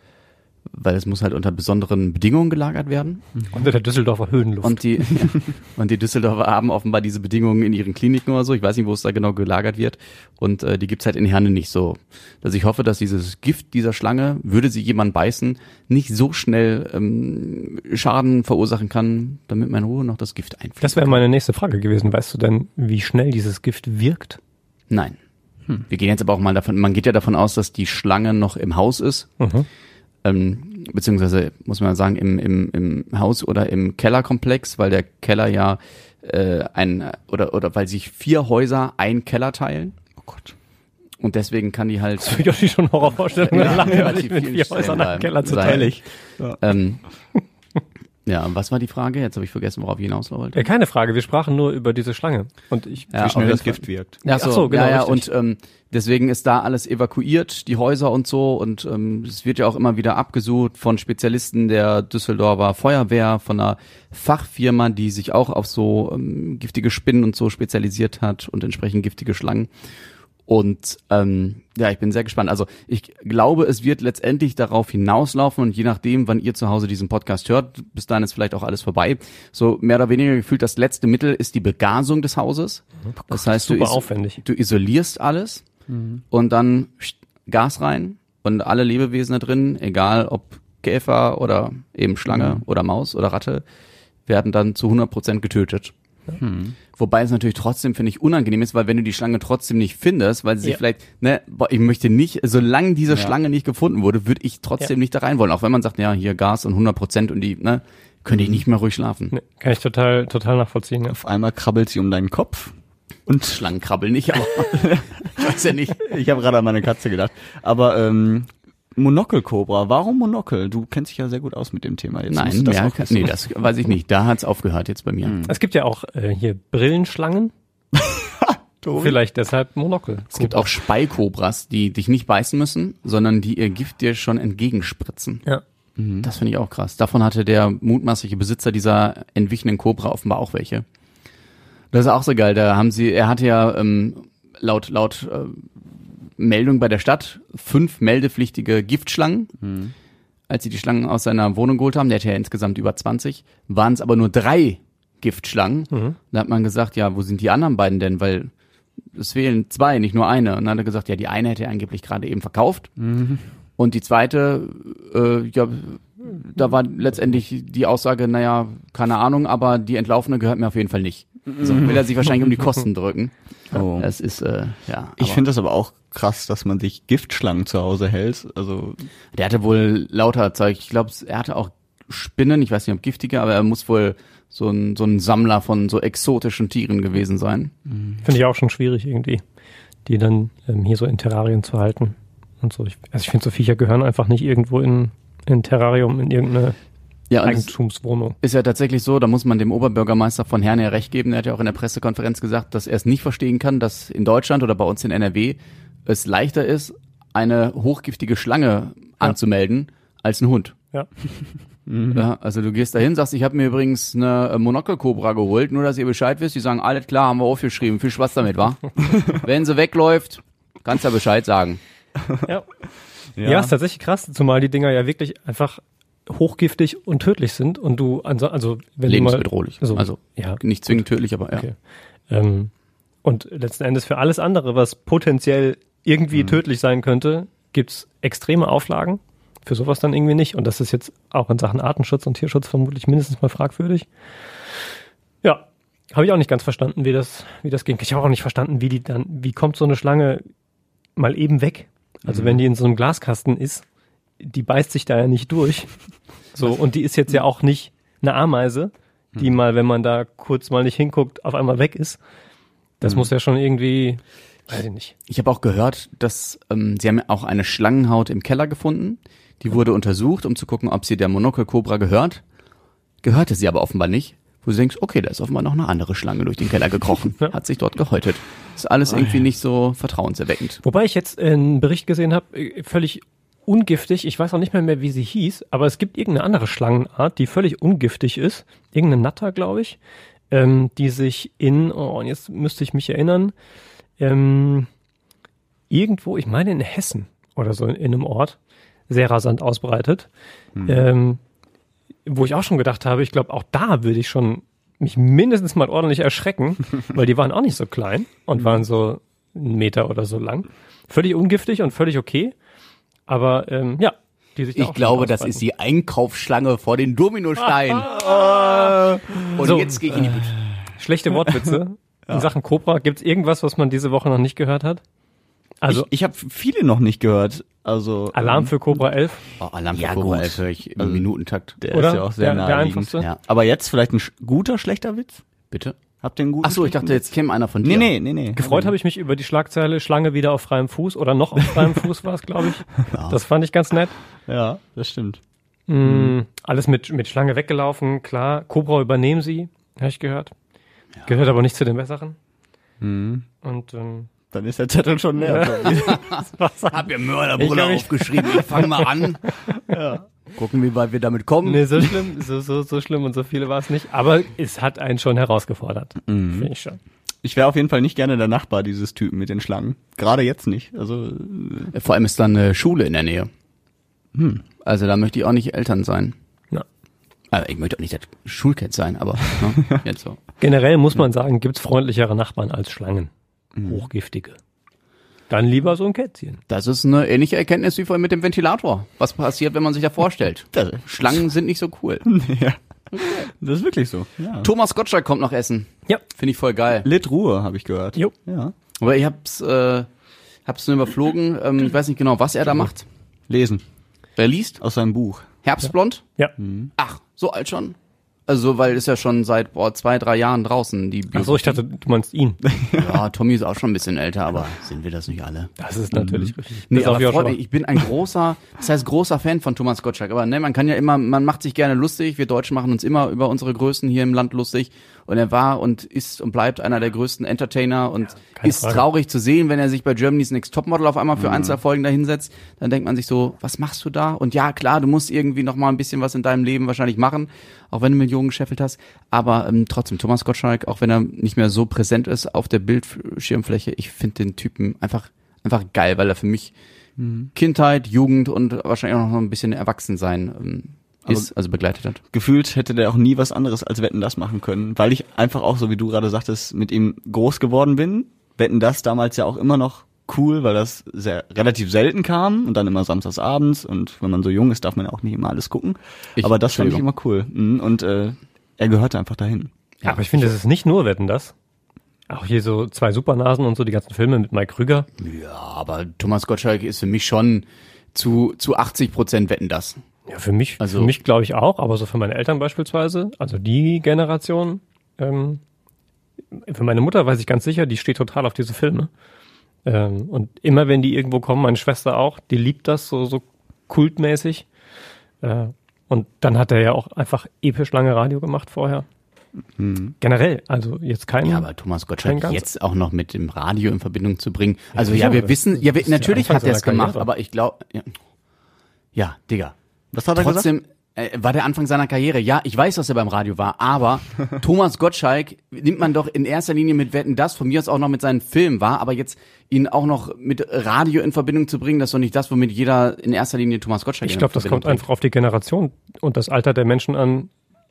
Speaker 2: Weil es muss halt unter besonderen Bedingungen gelagert werden.
Speaker 3: Unter der Düsseldorfer Höhenluft.
Speaker 2: Und die, und die Düsseldorfer haben offenbar diese Bedingungen in ihren Kliniken oder so. Ich weiß nicht, wo es da genau gelagert wird. Und äh, die gibt's halt in Herne nicht so. Also ich hoffe, dass dieses Gift dieser Schlange, würde sie jemand beißen, nicht so schnell ähm, Schaden verursachen kann, damit man in Ruhe noch das Gift einfliegt.
Speaker 3: das wäre meine nächste Frage gewesen. Weißt du denn, wie schnell dieses Gift wirkt?
Speaker 2: Nein.
Speaker 3: Hm.
Speaker 2: Wir gehen jetzt aber auch mal davon, man geht ja davon aus, dass die Schlange noch im Haus ist.
Speaker 3: Mhm.
Speaker 2: Ähm, beziehungsweise muss man sagen im, im, im Haus oder im Kellerkomplex, weil der Keller ja äh, ein oder oder weil sich vier Häuser ein Keller teilen.
Speaker 4: Oh Gott.
Speaker 2: Und deswegen kann die halt
Speaker 3: Ich hatte schon Horrorvorstellungen
Speaker 2: Ja, relativ
Speaker 3: mit vier Häusern einen Keller zu teilen.
Speaker 4: Ehrlich.
Speaker 2: ähm, ja, und was war die Frage? Jetzt habe ich vergessen, worauf ich hinaus wollte.
Speaker 3: Ja, keine Frage. Wir sprachen nur über diese Schlange. Und ich,
Speaker 2: Ja,
Speaker 4: Wie schnell das Gift wirkt.
Speaker 2: Ja, so,
Speaker 3: Ach so, genau,
Speaker 2: ja, ja,
Speaker 3: richtig.
Speaker 2: und ähm, deswegen ist da alles evakuiert, die Häuser und so, und ähm, es wird ja auch immer wieder abgesucht von Spezialisten der Düsseldorfer Feuerwehr, von einer Fachfirma, die sich auch auf so ähm, giftige Spinnen und so spezialisiert hat und entsprechend giftige Schlangen. Und ähm, ja, ich bin sehr gespannt. Also ich glaube, es wird letztendlich darauf hinauslaufen und je nachdem, wann ihr zu Hause diesen Podcast hört, bis dahin ist vielleicht auch alles vorbei. So mehr oder weniger gefühlt das letzte Mittel ist die Begasung des Hauses. Das heißt, du,
Speaker 3: super
Speaker 2: is
Speaker 3: aufwendig.
Speaker 2: du isolierst alles und dann Gas rein und alle Lebewesen da drin, egal ob Käfer oder eben Schlange oder Maus oder Ratte, werden dann zu 100% getötet. Wobei es natürlich trotzdem, finde ich, unangenehm ist, weil wenn du die Schlange trotzdem nicht findest, weil sie sich
Speaker 3: Ja.
Speaker 2: vielleicht, ne, boah, ich möchte nicht, solange diese
Speaker 4: Ja.
Speaker 2: Schlange nicht gefunden wurde, würde ich trotzdem
Speaker 3: Ja.
Speaker 2: nicht da rein wollen. Auch wenn man sagt, ja, hier Gas und 100 Prozent und die, ne, könnte ich nicht mehr ruhig schlafen.
Speaker 3: Nee, kann ich total, total nachvollziehen. Ja.
Speaker 4: Auf einmal krabbelt sie um deinen Kopf und
Speaker 2: Schlangen krabbeln nicht, aber ich weiß ja nicht.
Speaker 4: ich habe gerade an meine Katze gedacht. Aber ähm, Monokelkobra, warum Monokel? Du kennst dich ja sehr gut aus mit dem Thema. Jetzt
Speaker 2: Nein,
Speaker 4: das
Speaker 2: mehr, nee, das weiß ich nicht. Da hat's aufgehört jetzt bei mir.
Speaker 3: Es gibt ja auch äh, hier Brillenschlangen. Vielleicht deshalb Monokel.
Speaker 2: Es gibt auch Speikobras, die dich nicht beißen müssen, sondern die ihr Gift dir schon entgegenspritzen.
Speaker 3: Ja.
Speaker 2: Das finde ich auch krass. Davon hatte der mutmaßliche Besitzer dieser entwichenen Cobra offenbar auch welche. Das ist auch so geil. Da haben sie, er hatte ja ähm, laut laut äh, Meldung bei der Stadt fünf meldepflichtige Giftschlangen. Als sie die Schlangen aus seiner Wohnung geholt haben, der hatte ja insgesamt über 20, waren es aber nur drei Giftschlangen. Da hat man gesagt, ja, wo sind die anderen beiden denn? Weil es fehlen zwei, nicht nur eine. Und dann hat er gesagt, ja, die eine hätte er angeblich gerade eben verkauft. Und die zweite, äh, ja, da war letztendlich die Aussage, naja, keine Ahnung, aber die Entlaufene gehört mir auf jeden Fall nicht. So will er sich wahrscheinlich um die Kosten drücken.
Speaker 4: Oh.
Speaker 2: Es ist, äh, ja.
Speaker 4: Ich finde das aber auch krass, dass man sich Giftschlangen zu Hause hält. Also
Speaker 2: Der hatte wohl lauter Zeug. Ich glaube, er hatte auch Spinnen, ich weiß nicht, ob giftige, aber er muss wohl so ein, so ein Sammler von so exotischen Tieren gewesen sein.
Speaker 3: Finde ich auch schon schwierig irgendwie, die dann ähm, hier so in Terrarien zu halten und so. Ich, also ich finde, so Viecher gehören einfach nicht irgendwo in in ein Terrarium, in irgendeine
Speaker 2: Ja,
Speaker 3: Eigentumswohnung.
Speaker 2: ist ja tatsächlich so, da muss man dem Oberbürgermeister von Herne recht geben. Der hat ja auch in der Pressekonferenz gesagt, dass er es nicht verstehen kann, dass in Deutschland oder bei uns in NRW es leichter ist, eine hochgiftige Schlange anzumelden als ein Hund.
Speaker 3: Ja.
Speaker 2: Ja, also du gehst dahin, sagst, ich habe mir übrigens eine äh, Monokelkobra geholt, nur dass ihr Bescheid wisst. Die sagen, alles klar, haben wir aufgeschrieben, viel Spaß damit, wa? Wenn sie wegläuft, kannst du ja Bescheid sagen.
Speaker 3: Ja. Ja. ist tatsächlich krass, zumal die Dinger ja wirklich einfach hochgiftig und tödlich sind und du also, also wenn du mal
Speaker 2: Lebensbedrohlich.
Speaker 3: so,
Speaker 2: also
Speaker 3: ja,
Speaker 2: nicht zwingend tödlich, aber ja.
Speaker 3: Okay. Ähm, und letzten Endes für alles andere, was potenziell irgendwie
Speaker 2: Mhm.
Speaker 3: tödlich sein könnte, gibt's extreme Auflagen. Für sowas dann irgendwie nicht. Und das ist jetzt auch in Sachen Artenschutz und Tierschutz vermutlich mindestens mal fragwürdig. Ja, habe ich auch nicht ganz verstanden, wie das, wie das ging. Ich habe auch nicht verstanden, wie die dann, wie kommt so eine Schlange mal eben weg? Also
Speaker 2: Mhm.
Speaker 3: wenn die in so einem Glaskasten ist, die beißt sich da ja nicht durch. So, und die ist jetzt ja auch nicht eine Ameise, die
Speaker 2: Mhm.
Speaker 3: mal, wenn man da kurz mal nicht hinguckt, auf einmal weg ist. Das
Speaker 2: Mhm.
Speaker 3: muss ja schon irgendwie, weiß ich nicht.
Speaker 2: Ich habe auch gehört, dass ähm, sie haben auch eine Schlangenhaut im Keller gefunden. Die wurde untersucht, um zu gucken, ob sie der Monokelkobra gehört. Gehörte sie aber offenbar nicht. Wo du denkst, okay, da ist offenbar noch eine andere Schlange durch den Keller gekrochen. Hat sich dort gehäutet. Ist alles irgendwie nicht so vertrauenserweckend.
Speaker 3: Wobei ich jetzt einen Bericht gesehen habe, äh, völlig ungiftig, ich weiß auch nicht mehr, mehr, wie sie hieß, aber es gibt irgendeine andere Schlangenart, die völlig ungiftig ist. Irgendeine Natter, glaube ich, ähm, die sich in, oh, und jetzt müsste ich mich erinnern, ähm, irgendwo, ich meine in Hessen oder so in einem Ort, sehr rasant ausbreitet. Ähm, wo ich auch schon gedacht habe, ich glaube, auch da würde ich schon mich mindestens mal ordentlich erschrecken, weil die waren auch nicht so klein und waren so einen Meter oder so lang. Völlig ungiftig und völlig okay. Aber ähm, ja, die sich da auch
Speaker 2: Ich glaube, das ist die Einkaufsschlange vor den Dominosteinen. Und
Speaker 3: So.
Speaker 2: jetzt gehe ich in die Bütte.
Speaker 3: schlechte Wortwitze. In Sachen Cobra, gibt's irgendwas, was man diese Woche noch nicht gehört hat? Also
Speaker 4: ich, ich habe viele noch nicht gehört. Also
Speaker 3: Alarm für Cobra 11.
Speaker 2: Oh, Alarm für
Speaker 4: Ja,
Speaker 2: Cobra
Speaker 4: gut.
Speaker 2: 11 höre ich im
Speaker 4: Also,
Speaker 2: Minutentakt.
Speaker 4: Der
Speaker 3: Oder?
Speaker 4: ist ja auch sehr
Speaker 3: Der- der
Speaker 4: naheliegend.
Speaker 3: einfachste.
Speaker 2: Ja.
Speaker 4: Aber jetzt vielleicht ein guter, schlechter Witz?
Speaker 2: Bitte?
Speaker 4: Habt ihr einen guten?
Speaker 2: Ach so, ich dachte, jetzt käme einer von dir.
Speaker 4: Nee, nee, nee, nee.
Speaker 3: Gefreut habe ich mich über die Schlagzeile Schlange wieder auf freiem Fuß oder noch auf freiem Fuß war es, glaube ich. Das fand ich ganz nett.
Speaker 4: Ja, das stimmt.
Speaker 3: Mm, alles mit, mit Schlange weggelaufen, klar. Cobra übernehmen sie, habe ich gehört. Gehört aber nicht zu den Besseren.
Speaker 4: Mhm.
Speaker 3: Und ähm,
Speaker 4: Dann ist der Zettel schon leer.
Speaker 2: Hab ihr
Speaker 3: Ich
Speaker 2: Mörderbrille aufgeschrieben. Ich fange mal an. Gucken, wie weit wir damit kommen.
Speaker 3: nee, so schlimm, so, so, so schlimm und so viele war es nicht. Aber es hat einen schon herausgefordert. Finde ich schon.
Speaker 4: ich wäre auf jeden Fall nicht gerne der Nachbar dieses Typen mit den Schlangen. Gerade jetzt nicht. Also
Speaker 2: Vor allem ist da eine Schule in der Nähe. Also da möchte ich auch nicht Eltern sein.
Speaker 3: Ja.
Speaker 2: Also ich möchte auch nicht das Schulkind sein, aber ne, jetzt so.
Speaker 3: Generell muss man sagen, gibt's freundlichere Nachbarn als Schlangen. Hochgiftige. Dann lieber so ein Kätzchen.
Speaker 2: Das ist eine ähnliche Erkenntnis wie vorhin mit dem Ventilator. Was passiert, wenn man sich da vorstellt? Schlangen sind nicht so cool.
Speaker 4: ja. Das ist wirklich so. Ja.
Speaker 2: Thomas Gottschalk kommt noch essen.
Speaker 3: Ja.
Speaker 2: Finde ich voll geil.
Speaker 4: Lit Ruhe, habe ich gehört.
Speaker 3: Jo.
Speaker 4: Ja.
Speaker 2: Aber ich hab's, äh, hab's nur überflogen. Ähm, ich weiß nicht genau, was er da macht.
Speaker 4: Lesen
Speaker 2: Wer liest?
Speaker 4: aus seinem Buch.
Speaker 2: Herbstblond?
Speaker 3: Ja.
Speaker 2: Ach, so alt schon? Also, weil ist ja schon seit boah, zwei, drei Jahren draußen, die
Speaker 3: Ach so, ich dachte, du meinst ihn.
Speaker 2: Ja, Tommy ist auch schon ein bisschen älter, aber sind wir das nicht alle?
Speaker 3: Das ist natürlich richtig.
Speaker 2: Nee,
Speaker 3: Das
Speaker 2: aber
Speaker 3: Joshua.
Speaker 2: freut ich bin ein großer, das heißt großer Fan von Thomas Gottschalk. Aber ne, man kann ja immer, man macht sich gerne lustig. Wir Deutschen machen uns immer über unsere Größen hier im Land lustig. Und er war und ist und bleibt einer der größten Entertainer und
Speaker 3: keine
Speaker 2: ist
Speaker 3: Frage.
Speaker 2: traurig zu sehen, wenn er sich bei Germany's Next Topmodel auf einmal für ein, zwei Folgen da hinsetzt. Dann denkt man sich so, was machst du da? Und ja, klar, du musst irgendwie noch mal ein bisschen was in deinem Leben wahrscheinlich machen, auch wenn du Millionen gescheffelt hast. Aber ähm, trotzdem, Thomas Gottschalk, auch wenn er nicht mehr so präsent ist auf der Bildschirmfläche, ich finde den Typen einfach, einfach geil, weil er für mich Kindheit, Jugend und wahrscheinlich auch noch ein bisschen Erwachsensein ähm, ist, also begleitet hat.
Speaker 4: Gefühlt hätte der auch nie was anderes als Wetten das machen können, weil ich einfach auch, so wie du gerade sagtest, mit ihm groß geworden bin. Wetten das damals ja auch immer noch cool, weil das sehr relativ selten kam und dann immer samstags abends und wenn man so jung ist, darf man ja auch nicht immer alles gucken.
Speaker 2: Ich-
Speaker 4: Aber das fand ich immer cool. Mhm, Und äh, er gehörte einfach dahin.
Speaker 3: Ja, aber ich finde, es ist nicht nur Wetten, das. Auch hier so zwei Supernasen und so, die ganzen Filme mit Mike Krüger.
Speaker 2: Ja, aber Thomas Gottschalk ist für mich schon zu, zu 80 Prozent wetten das.
Speaker 3: Ja, für mich,
Speaker 2: Also-
Speaker 3: für mich glaube ich auch, aber so für meine Eltern beispielsweise, also die Generation, ähm, für meine Mutter weiß ich ganz sicher, die steht total auf diese Filme. Ähm, und immer wenn die irgendwo kommen, meine Schwester auch, die liebt das so, so kultmäßig. Äh, und dann hat er ja auch einfach episch lange Radio gemacht vorher. Generell, also jetzt kein.
Speaker 2: Ja, aber Thomas Gottschalk jetzt auch noch mit dem Radio in Verbindung zu bringen. Also
Speaker 3: sicher,
Speaker 2: ja, wir wissen, ja, wir, natürlich hat er es gemacht, aber ich glaube, ja. ja, Digga.
Speaker 4: Was hat er gesagt?
Speaker 2: Trotzdem äh, war der Anfang seiner Karriere. Ja, ich weiß, dass er beim Radio war, aber Thomas Gottschalk nimmt man doch in erster Linie mit Wetten das, von mir aus auch noch mit seinen Filmen war, aber jetzt ihn auch noch mit Radio in Verbindung zu bringen, das ist doch nicht das, womit jeder in erster Linie Thomas Gottschalk
Speaker 3: ich glaube, das kommt einfach auf die Generation und das Alter der Menschen an.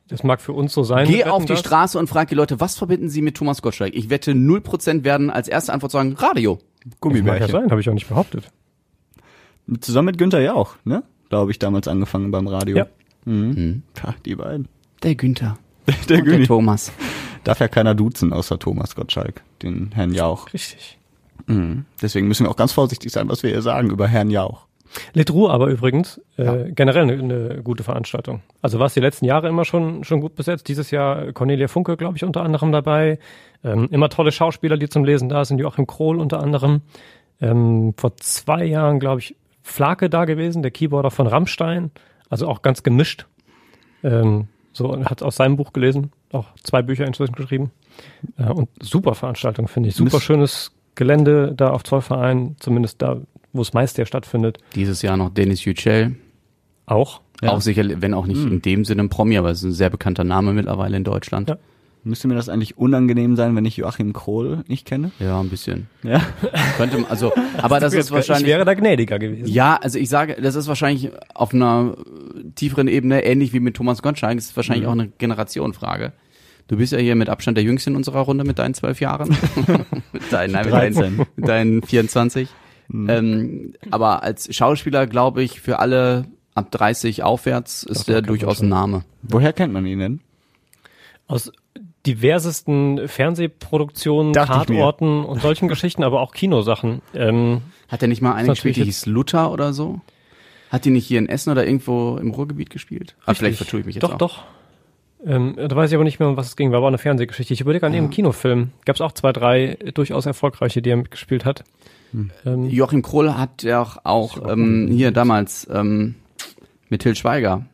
Speaker 3: Das mag für uns so sein.
Speaker 2: Geh auf die
Speaker 3: dass.
Speaker 2: Straße und frag die Leute, was verbinden sie mit Thomas Gottschalk? Ich wette, 0% werden als erste Antwort sagen, Radio.
Speaker 3: Mag ja sein, habe ich auch nicht behauptet.
Speaker 4: Zusammen mit Günther Jauch, ne? Glaube ich, damals angefangen beim Radio.
Speaker 3: Ja.
Speaker 4: Mhm. Tja, die beiden.
Speaker 2: Der Günther.
Speaker 4: Der
Speaker 2: und der. Thomas.
Speaker 4: Darf ja keiner duzen, außer Thomas Gottschalk, den Herrn Jauch.
Speaker 3: Richtig.
Speaker 4: Mhm. Deswegen müssen wir auch ganz vorsichtig sein, was wir hier sagen über Herrn Jauch.
Speaker 3: Litru aber übrigens äh, generell eine, eine gute Veranstaltung. Also war es die letzten Jahre immer schon schon gut besetzt. Dieses Jahr Cornelia Funke, glaube ich, unter anderem dabei. Ähm, immer tolle Schauspieler, die zum Lesen da sind. Joachim Krohl unter anderem. Ähm, vor zwei Jahren, glaube ich, Flake da gewesen, der Keyboarder von Rammstein. Also auch ganz gemischt. Ähm, so hat aus seinem Buch gelesen. Auch zwei Bücher inzwischen geschrieben. Äh, und super Veranstaltung, finde ich. Super schönes Gelände da auf Zollverein, zumindest da, wo es meist ja stattfindet.
Speaker 2: Dieses Jahr noch Dennis Yücel.
Speaker 3: Auch.
Speaker 4: Ja.
Speaker 2: Auch sicherlich, wenn auch nicht in dem Sinne ein Promi, aber es ist ein sehr bekannter Name mittlerweile in Deutschland.
Speaker 3: Ja.
Speaker 4: Müsste mir das eigentlich unangenehm sein, wenn ich Joachim Krohl nicht kenne?
Speaker 2: Ja, ein bisschen.
Speaker 4: Ja.
Speaker 2: Könnte man, also, aber das ist
Speaker 3: Ich
Speaker 2: wahrscheinlich.
Speaker 3: wäre da gnädiger gewesen.
Speaker 2: Ja, also ich sage, das ist wahrscheinlich auf einer äh, tieferen Ebene ähnlich wie mit Thomas Gottschalk. Es ist wahrscheinlich auch eine Generationenfrage. Du bist ja hier mit Abstand der Jüngste in unserer Runde mit deinen zwölf Jahren. mit, deinen, nein, mit,
Speaker 4: 13.
Speaker 2: deinen, mit deinen 24. Ähm, aber als Schauspieler, glaube ich, für alle ab 30 aufwärts ist der
Speaker 3: kann man
Speaker 2: durchaus ein Name.
Speaker 4: Woher kennt man ihn denn?
Speaker 3: Aus diversesten Fernsehproduktionen,
Speaker 4: mir.
Speaker 3: Tatorten und solchen Geschichten, aber auch Kinosachen. Ähm,
Speaker 2: Hat er nicht mal eine gespielt, die hieß Luther oder so? Hat die nicht hier in Essen oder irgendwo im Ruhrgebiet gespielt? Ah, vielleicht
Speaker 3: richtig.
Speaker 2: vertue ich mich jetzt
Speaker 3: Doch,
Speaker 2: auch.
Speaker 3: doch. Ähm, da weiß ich aber nicht mehr, um was es ging. War aber eine Fernsehgeschichte. Ich überlege an
Speaker 2: Ah.
Speaker 3: ihrem Kinofilm. Gab es auch zwei, drei durchaus erfolgreiche, die er mitgespielt hat.
Speaker 2: Hm.
Speaker 3: Ähm,
Speaker 2: Joachim Kroll hat ja auch, auch ähm, hier damals ähm, mit Till Schweiger.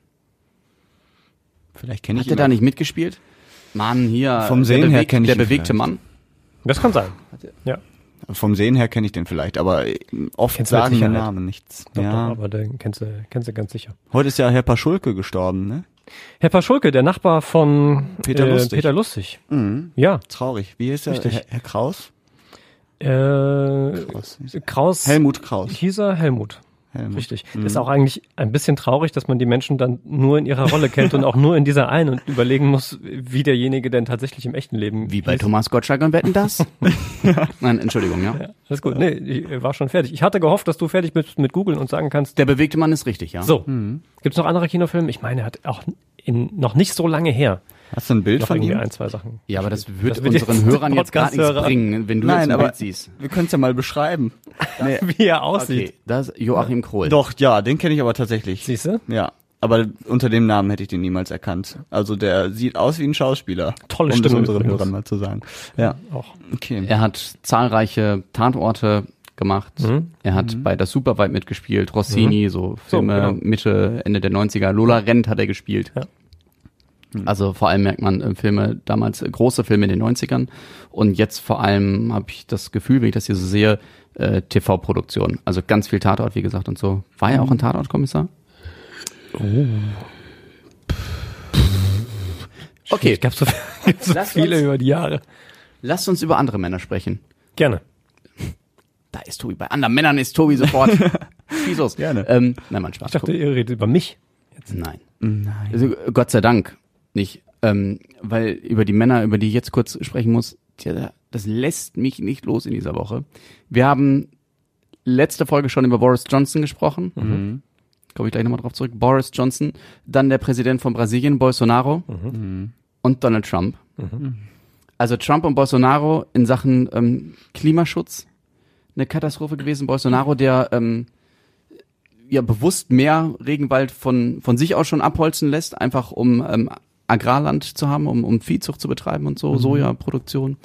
Speaker 4: Vielleicht kenne ich
Speaker 2: Hat er da nicht mitgespielt? Mann, hier.
Speaker 4: Vom
Speaker 2: der
Speaker 4: Sehen her
Speaker 2: bewegt-
Speaker 4: kenn ich
Speaker 2: Der bewegte. Mann.
Speaker 3: das kann sein. Ja,
Speaker 4: Vom Sehen her kenne ich den vielleicht, aber äh, oft
Speaker 3: Kennst
Speaker 4: sagen
Speaker 3: Sicherheit.
Speaker 4: Namen nichts.
Speaker 3: doch,
Speaker 4: ja.
Speaker 3: doch, aber den kennst du, kennst du ganz sicher.
Speaker 4: Heute ist ja Herr Paschulke gestorben, ne?
Speaker 3: Herr Paschulke, der Nachbar von
Speaker 4: Peter
Speaker 3: äh,
Speaker 4: Lustig.
Speaker 3: Peter Lustig.
Speaker 4: Mhm.
Speaker 3: Ja.
Speaker 4: Traurig. Wie ist er?
Speaker 3: Richtig.
Speaker 4: Herr, Herr Kraus?
Speaker 3: Äh,
Speaker 4: Kraus.
Speaker 3: Kraus
Speaker 4: Helmut Kraus.
Speaker 3: hieß er Helmut.
Speaker 4: Helmut.
Speaker 3: Richtig. Das ist auch eigentlich ein bisschen traurig, dass man die Menschen dann nur in ihrer Rolle kennt und auch nur in dieser einen und überlegen muss, wie derjenige denn tatsächlich im echten Leben
Speaker 2: Wie bei
Speaker 3: hieß.
Speaker 2: Thomas Gottschalk und Wetten das? Nein, Entschuldigung, ja.
Speaker 3: Ja, alles gut. Nee, ich war schon fertig. Ich hatte gehofft, dass du fertig bist mit googeln und sagen kannst,
Speaker 2: Der bewegte Mann ist richtig, ja.
Speaker 3: so, gibt's noch andere Kinofilme? Ich meine, er hat auch in, noch nicht so lange her
Speaker 4: Hast du ein Bild
Speaker 3: noch
Speaker 4: von ihm?
Speaker 3: ein, zwei Sachen.
Speaker 2: Ja, aber das wird
Speaker 3: Das
Speaker 2: unseren Hörern jetzt gerade nichts bringen, wenn du
Speaker 4: Nein,
Speaker 2: jetzt ein
Speaker 4: aber
Speaker 2: Bild siehst.
Speaker 4: wir können es ja mal beschreiben. Nee.
Speaker 3: Wie er aussieht.
Speaker 2: Okay, das Joachim Kroll.
Speaker 4: Doch, ja, den kenne ich aber tatsächlich.
Speaker 3: Siehst du?
Speaker 4: Ja. aber unter dem Namen hätte ich den niemals erkannt. Also der sieht aus wie ein Schauspieler.
Speaker 3: Tolle
Speaker 4: um
Speaker 3: Stimme
Speaker 4: das unseren. Hörern mal zu sagen. Ja,
Speaker 3: Auch.
Speaker 4: okay.
Speaker 2: Er hat zahlreiche Tatorte gemacht.
Speaker 3: Mhm.
Speaker 2: Er hat bei der Superweit mitgespielt, Rossini, so Filme
Speaker 3: genau.
Speaker 2: Mitte, Ende der 90er. Lola Rent hat er gespielt.
Speaker 3: Ja.
Speaker 2: Also vor allem merkt man äh, Filme, damals äh, große Filme in den 90ern. Und jetzt vor allem habe ich das Gefühl, wenn ich das hier so sehe, äh, TV-Produktion. Also ganz viel Tatort, wie gesagt, und so. War er auch ein Tatortkommissar? Okay,
Speaker 3: Es gab so, gab so viele
Speaker 2: uns-
Speaker 3: über die Jahre.
Speaker 2: lasst uns über andere Männer sprechen.
Speaker 3: Gerne.
Speaker 2: Da ist Tobi. Bei anderen Männern ist Tobi sofort. Los.
Speaker 4: Gerne.
Speaker 2: Ähm, nein, mein Spaß.
Speaker 3: Ich dachte, ihr redet über mich.
Speaker 2: Nein.
Speaker 4: Nein.
Speaker 2: Also, Gott sei Dank nicht. Ähm, weil über die Männer, über die ich jetzt kurz sprechen muss, tja, das lässt mich nicht los in dieser Woche. Wir haben letzte Folge schon über Boris Johnson gesprochen.
Speaker 4: Mhm.
Speaker 2: Komme ich gleich nochmal drauf zurück. Boris Johnson, dann der Präsident von Brasilien, Bolsonaro
Speaker 4: Mhm.
Speaker 2: und Donald Trump. Also Trump und Bolsonaro in Sachen ähm, Klimaschutz eine Katastrophe gewesen. Bolsonaro, der ähm, ja bewusst mehr Regenwald von, von sich aus schon abholzen lässt, einfach um ähm, Agrarland zu haben, um, um Viehzucht zu betreiben und so, Sojaproduktion.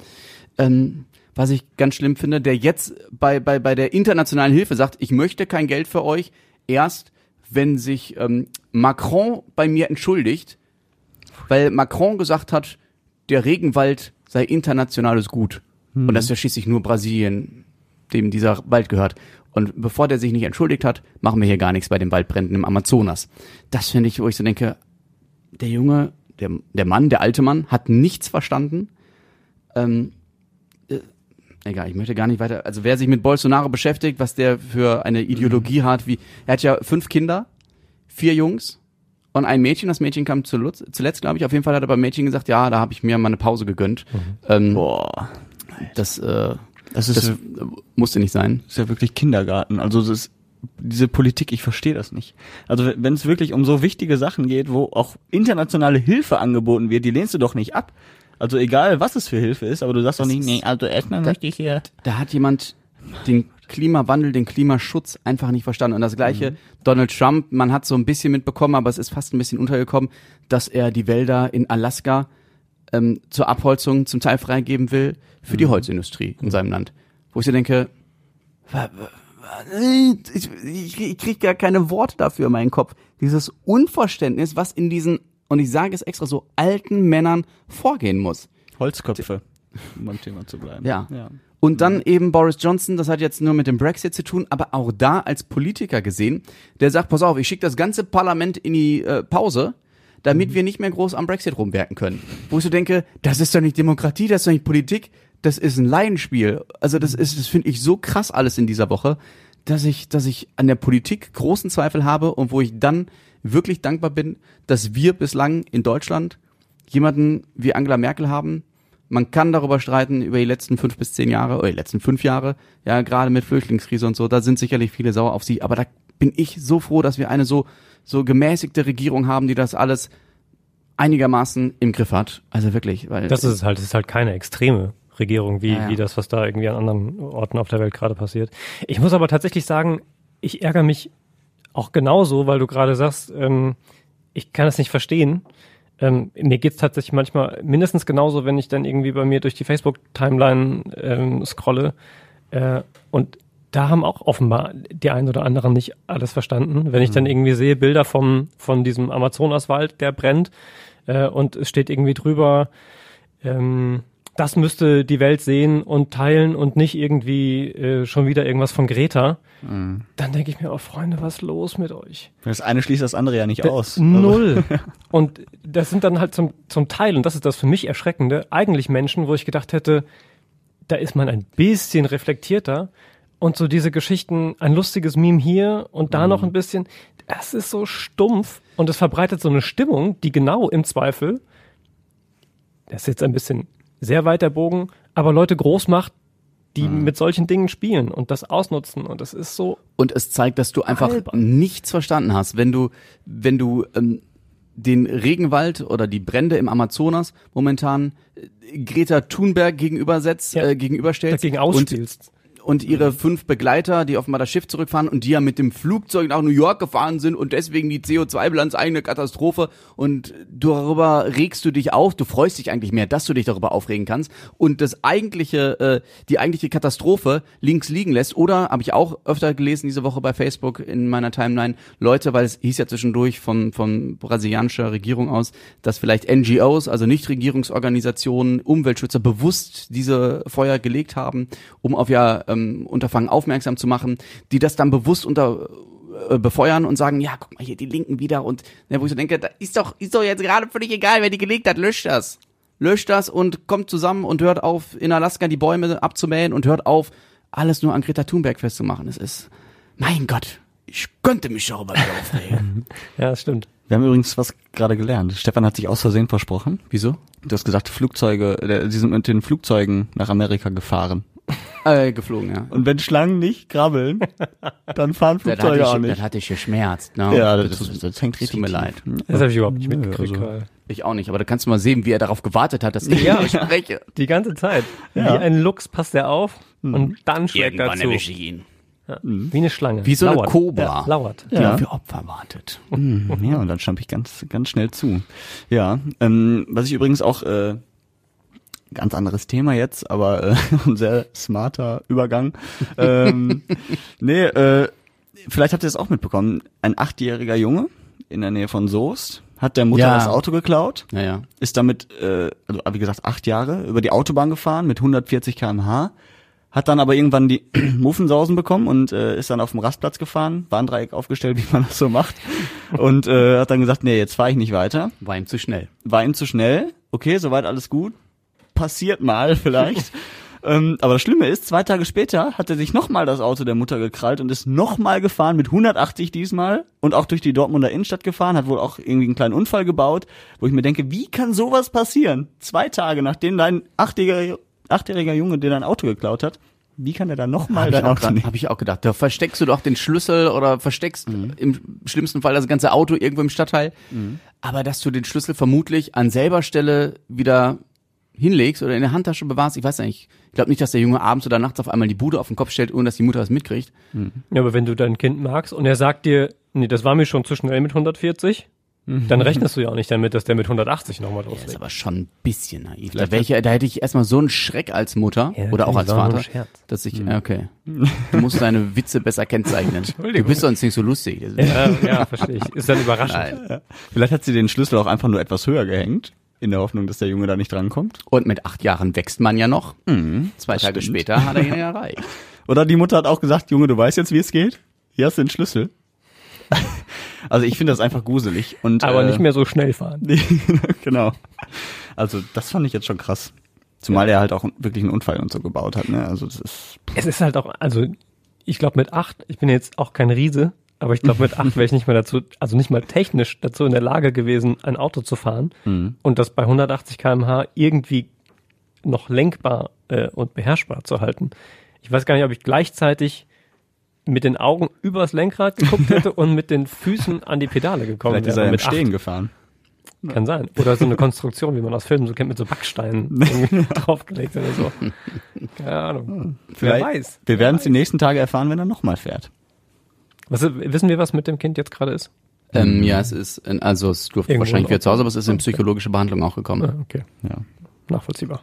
Speaker 2: Ähm, was ich ganz schlimm finde, der jetzt bei, bei, bei der internationalen Hilfe sagt, ich möchte kein Geld für euch, erst wenn sich ähm, Macron bei mir entschuldigt, weil Macron gesagt hat, der Regenwald sei internationales Gut. Und das ist ja schließlich nur Brasilien, dem dieser Wald gehört. Und bevor der sich nicht entschuldigt hat, machen wir hier gar nichts bei den Waldbränden im Amazonas. Das finde ich, wo ich so denke, der Junge, der, der Mann, der alte Mann, hat nichts verstanden. Ähm, äh, egal, ich möchte gar nicht weiter. Also wer sich mit Bolsonaro beschäftigt, was der für eine Ideologie hat, wie er hat ja fünf Kinder, vier Jungs und ein Mädchen. Das Mädchen kam zuletzt, zuletzt glaube ich. Auf jeden Fall hat er beim Mädchen gesagt, ja, da habe ich mir mal eine Pause gegönnt. Ähm,
Speaker 4: Boah,
Speaker 2: das, äh,
Speaker 4: das ist,
Speaker 2: das musste nicht sein.
Speaker 4: ist ja wirklich Kindergarten. Also das ist, diese Politik, ich verstehe das nicht. Also wenn es wirklich um so wichtige Sachen geht, wo auch internationale Hilfe angeboten wird, die lehnst du doch nicht ab. Also egal, was es für Hilfe ist, aber du sagst doch nicht, nee, also erstmal möchte ich hier.
Speaker 2: Da hat jemand den Klimawandel, den Klimaschutz einfach nicht verstanden. Und das gleiche, Donald Trump, man hat so ein bisschen mitbekommen, aber es ist fast ein bisschen untergekommen, dass er die Wälder in Alaska ähm, zur Abholzung zum Teil freigeben will für die Holzindustrie in seinem Land. Wo ich so denke, ich, ich, ich kriege gar keine Worte dafür in meinen Kopf. Dieses Unverständnis, was in diesen, und ich sage es extra so, alten Männern vorgehen muss.
Speaker 4: Holzköpfe, um beim Thema zu bleiben.
Speaker 2: Ja.
Speaker 4: ja.
Speaker 2: Und dann eben Boris Johnson, das hat jetzt nur mit dem Brexit zu tun, aber auch da als Politiker gesehen, der sagt, pass auf, ich schicke das ganze Parlament in die äh, Pause, damit wir nicht mehr groß am Brexit rumwerken können. Wo ich so denke, das ist doch nicht Demokratie, das ist doch nicht Politik, das ist ein Laienspiel. Also das ist, das finde ich so krass alles in dieser Woche, dass ich, dass ich an der Politik großen Zweifel habe und wo ich dann wirklich dankbar bin, dass wir bislang in Deutschland jemanden wie Angela Merkel haben. Man kann darüber streiten, über die letzten fünf bis zehn Jahre, oder die letzten fünf Jahre, ja, gerade mit Flüchtlingskrise und so, da sind sicherlich viele sauer auf sie, aber da bin ich so froh, dass wir eine so, so gemäßigte Regierung haben, die das alles einigermaßen im Griff hat. Also wirklich, weil.
Speaker 3: Das ist halt, es ist halt keine extreme Regierung, wie,
Speaker 2: Ja,
Speaker 3: wie das, was da irgendwie an anderen Orten auf der Welt gerade passiert. Ich muss aber tatsächlich sagen, ich ärgere mich auch genauso, weil du gerade sagst, ähm, ich kann es nicht verstehen. Ähm, mir geht's tatsächlich manchmal mindestens genauso, wenn ich dann irgendwie bei mir durch die Facebook-Timeline ähm, scrolle. Äh, und da haben auch offenbar die einen oder anderen nicht alles verstanden. Wenn ich dann irgendwie sehe Bilder vom, von diesem Amazonaswald, der brennt, äh, und es steht irgendwie drüber, ähm, das müsste die Welt sehen und teilen und nicht irgendwie äh, schon wieder irgendwas von Greta. Dann denke ich mir, oh Freunde, was ist los mit euch?
Speaker 4: Das eine schließt das andere ja nicht aus. Also,
Speaker 3: Null. und das sind dann halt zum, zum Teil, und das ist das für mich Erschreckende, eigentlich Menschen, wo ich gedacht hätte, da ist man ein bisschen reflektierter und so diese Geschichten, ein lustiges Meme hier und da noch ein bisschen, das ist so stumpf und es verbreitet so eine Stimmung, die genau im Zweifel, das ist jetzt ein bisschen sehr weiter Bogen, aber Leute groß macht, die mit solchen Dingen spielen und das ausnutzen und das ist so
Speaker 2: Und es zeigt, dass du einfach
Speaker 3: Albern.
Speaker 2: nichts verstanden hast. Wenn du, wenn du ähm, den Regenwald oder die Brände im Amazonas momentan äh, Greta Thunberg gegenübersetzt,
Speaker 3: Ja.
Speaker 2: äh, gegenüberstellst
Speaker 3: dagegen ausspielst.
Speaker 2: Und ihre fünf Begleiter, die offenbar das Schiff zurückfahren und die ja mit dem Flugzeug nach New York gefahren sind und deswegen die CO2-Bilanz eigene Katastrophe. Und darüber regst du dich auf, du freust dich eigentlich mehr, dass du dich darüber aufregen kannst und das eigentliche, äh, die eigentliche Katastrophe links liegen lässt. Oder, habe ich auch öfter gelesen diese Woche bei Facebook in meiner Timeline, Leute, weil es hieß ja zwischendurch von, von brasilianischer Regierung aus, dass vielleicht NGOs, also Nichtregierungsorganisationen, Umweltschützer bewusst diese Feuer gelegt haben, um auf ja ähm, Unterfangen aufmerksam zu machen, die das dann bewusst unter äh, befeuern und sagen, ja, guck mal hier die Linken wieder und ne, wo ich so denke, da ist doch ist doch jetzt gerade völlig egal, wer die gelegt hat, löscht das. Löscht das und kommt zusammen und hört auf in Alaska die Bäume abzumähen und hört auf alles nur an Greta Thunberg festzumachen. Es ist mein Gott, ich könnte mich darüber wieder aufregen.
Speaker 3: Ja, das stimmt.
Speaker 4: Wir haben übrigens was gerade gelernt. Stefan hat sich aus Versehen versprochen.
Speaker 2: Wieso?
Speaker 4: Du hast gesagt, Flugzeuge, der, sie sind mit den Flugzeugen nach Amerika gefahren.
Speaker 2: Äh, geflogen, ja.
Speaker 4: Und wenn Schlangen nicht krabbeln, dann fahren Flugzeuge auch
Speaker 2: ich, das
Speaker 4: nicht.
Speaker 2: hatte ich geschmerzt. Ne?
Speaker 4: Ja, das, das, das hängt
Speaker 2: tut
Speaker 4: richtig
Speaker 2: mir
Speaker 4: tief.
Speaker 2: leid.
Speaker 3: Das habe ich überhaupt nicht mitgekriegt.
Speaker 4: also-
Speaker 3: Karl.
Speaker 2: Ich auch nicht, aber da kannst du mal sehen, wie er darauf gewartet hat, dass ich
Speaker 3: Ja.
Speaker 2: spreche.
Speaker 3: Die ganze Zeit.
Speaker 4: Ja.
Speaker 3: Wie ein Luchs passt er auf und dann schlägt er
Speaker 2: Irgendwann
Speaker 3: zu.
Speaker 2: erwische ich ihn.
Speaker 3: Ja. Wie eine Schlange.
Speaker 2: Wie so eine
Speaker 3: Lauert.
Speaker 2: Kobra.
Speaker 3: Ja, lauert.
Speaker 2: Die
Speaker 4: Ja.
Speaker 2: für Opfer wartet.
Speaker 4: Hm, Ja, und dann stampf ich ganz, ganz schnell zu. Ja, ähm, was ich übrigens auch, äh, ganz anderes Thema jetzt, aber äh, ein sehr smarter Übergang. ähm, nee, äh, vielleicht habt ihr es auch mitbekommen. Ein achtjähriger Junge in der Nähe von Soest hat der Mutter
Speaker 2: Ja.
Speaker 4: das Auto geklaut,
Speaker 2: Naja.
Speaker 4: ist damit, äh, also wie gesagt, acht Jahre über die Autobahn gefahren mit 140 km/h, hat dann aber irgendwann die Muffensausen bekommen und äh, ist dann auf dem Rastplatz gefahren, Warndreieck aufgestellt, wie man das so macht, und äh, hat dann gesagt, nee, jetzt fahre ich nicht weiter.
Speaker 2: War ihm zu schnell.
Speaker 4: War ihm zu schnell, okay, soweit alles gut, passiert mal vielleicht. ähm, aber das Schlimme ist, zwei Tage später hat er sich nochmal das Auto der Mutter gekrallt und ist nochmal gefahren mit 180 diesmal und auch durch die Dortmunder Innenstadt gefahren, hat wohl auch irgendwie einen kleinen Unfall gebaut, wo ich mir denke, wie kann sowas passieren? Zwei Tage nachdem dein achtjähriger, achtjähriger Junge dir dein Auto geklaut hat, wie kann er dann nochmal
Speaker 2: Habe ich,
Speaker 4: dein Auto nehmen?
Speaker 2: hab ich auch gedacht. Da versteckst du doch den Schlüssel oder versteckst im schlimmsten Fall das ganze Auto irgendwo im Stadtteil. Aber dass du den Schlüssel vermutlich an selber Stelle wieder hinlegst oder in der Handtasche bewahrst, ich weiß nicht. Ich glaube nicht, dass der Junge abends oder nachts auf einmal die Bude auf den Kopf stellt, ohne dass die Mutter das mitkriegt.
Speaker 3: Ja, aber wenn du dein Kind magst und er sagt dir, nee, das war mir schon zu schnell mit 140, dann rechnest du ja auch nicht damit, dass der mit 180 nochmal
Speaker 2: Das ist
Speaker 3: loslegt.
Speaker 2: aber schon ein bisschen naiv. Da,
Speaker 4: Vielleicht
Speaker 2: ich, ja- da hätte ich erstmal so einen Schreck als Mutter
Speaker 3: Ja,
Speaker 2: oder auch als Vater, dass ich, ja, okay. Du musst deine Witze besser kennzeichnen. Du bist sonst nicht so lustig.
Speaker 3: Ja, ja, verstehe ich. Ist dann überraschend.
Speaker 2: Nein.
Speaker 4: Vielleicht hat sie den Schlüssel auch einfach nur etwas höher gehängt, in der Hoffnung, dass der Junge da nicht drankommt.
Speaker 2: Und mit acht Jahren wächst man ja noch. Zwei
Speaker 4: das
Speaker 2: Tage
Speaker 4: stimmt.
Speaker 2: später hat er ihn erreicht.
Speaker 4: Oder die Mutter hat auch gesagt, Junge, du weißt jetzt, wie es geht? Hier hast du den Schlüssel. also ich finde das einfach gruselig. Und,
Speaker 3: Aber
Speaker 4: äh,
Speaker 3: nicht mehr so schnell fahren.
Speaker 4: genau. Also das fand ich jetzt schon krass. Zumal er halt auch wirklich einen Unfall und so gebaut hat. Ne? Also das ist
Speaker 3: Es ist halt auch, also ich glaube mit acht, ich bin jetzt auch kein Riese, aber ich glaube mit acht wäre ich nicht mehr dazu, also nicht mal technisch dazu in der Lage gewesen, ein Auto zu fahren und das bei 180 km/h irgendwie noch lenkbar äh, und beherrschbar zu halten. Ich weiß gar nicht, ob ich gleichzeitig mit den Augen übers Lenkrad geguckt hätte und mit den Füßen an die Pedale gekommen
Speaker 4: vielleicht ist
Speaker 3: wäre.
Speaker 4: er
Speaker 3: mit
Speaker 4: Stehen gefahren.
Speaker 3: Kann sein. Oder so eine Konstruktion, wie man aus Filmen so kennt, mit so Backsteinen draufgelegt oder so. Keine Ahnung. Wer
Speaker 4: Vielleicht-
Speaker 3: weiß.
Speaker 4: Wir werden es die nächsten Tage erfahren, wenn er nochmal fährt.
Speaker 3: Was, wissen wir, was mit dem Kind jetzt gerade ist?
Speaker 2: Ähm, ja, es ist, in, also es durfte
Speaker 3: Irgendwo
Speaker 2: wahrscheinlich wieder zu Hause, aber es ist in psychologische Behandlung auch gekommen.
Speaker 3: Ah, okay.
Speaker 4: Ja.
Speaker 3: Nachvollziehbar.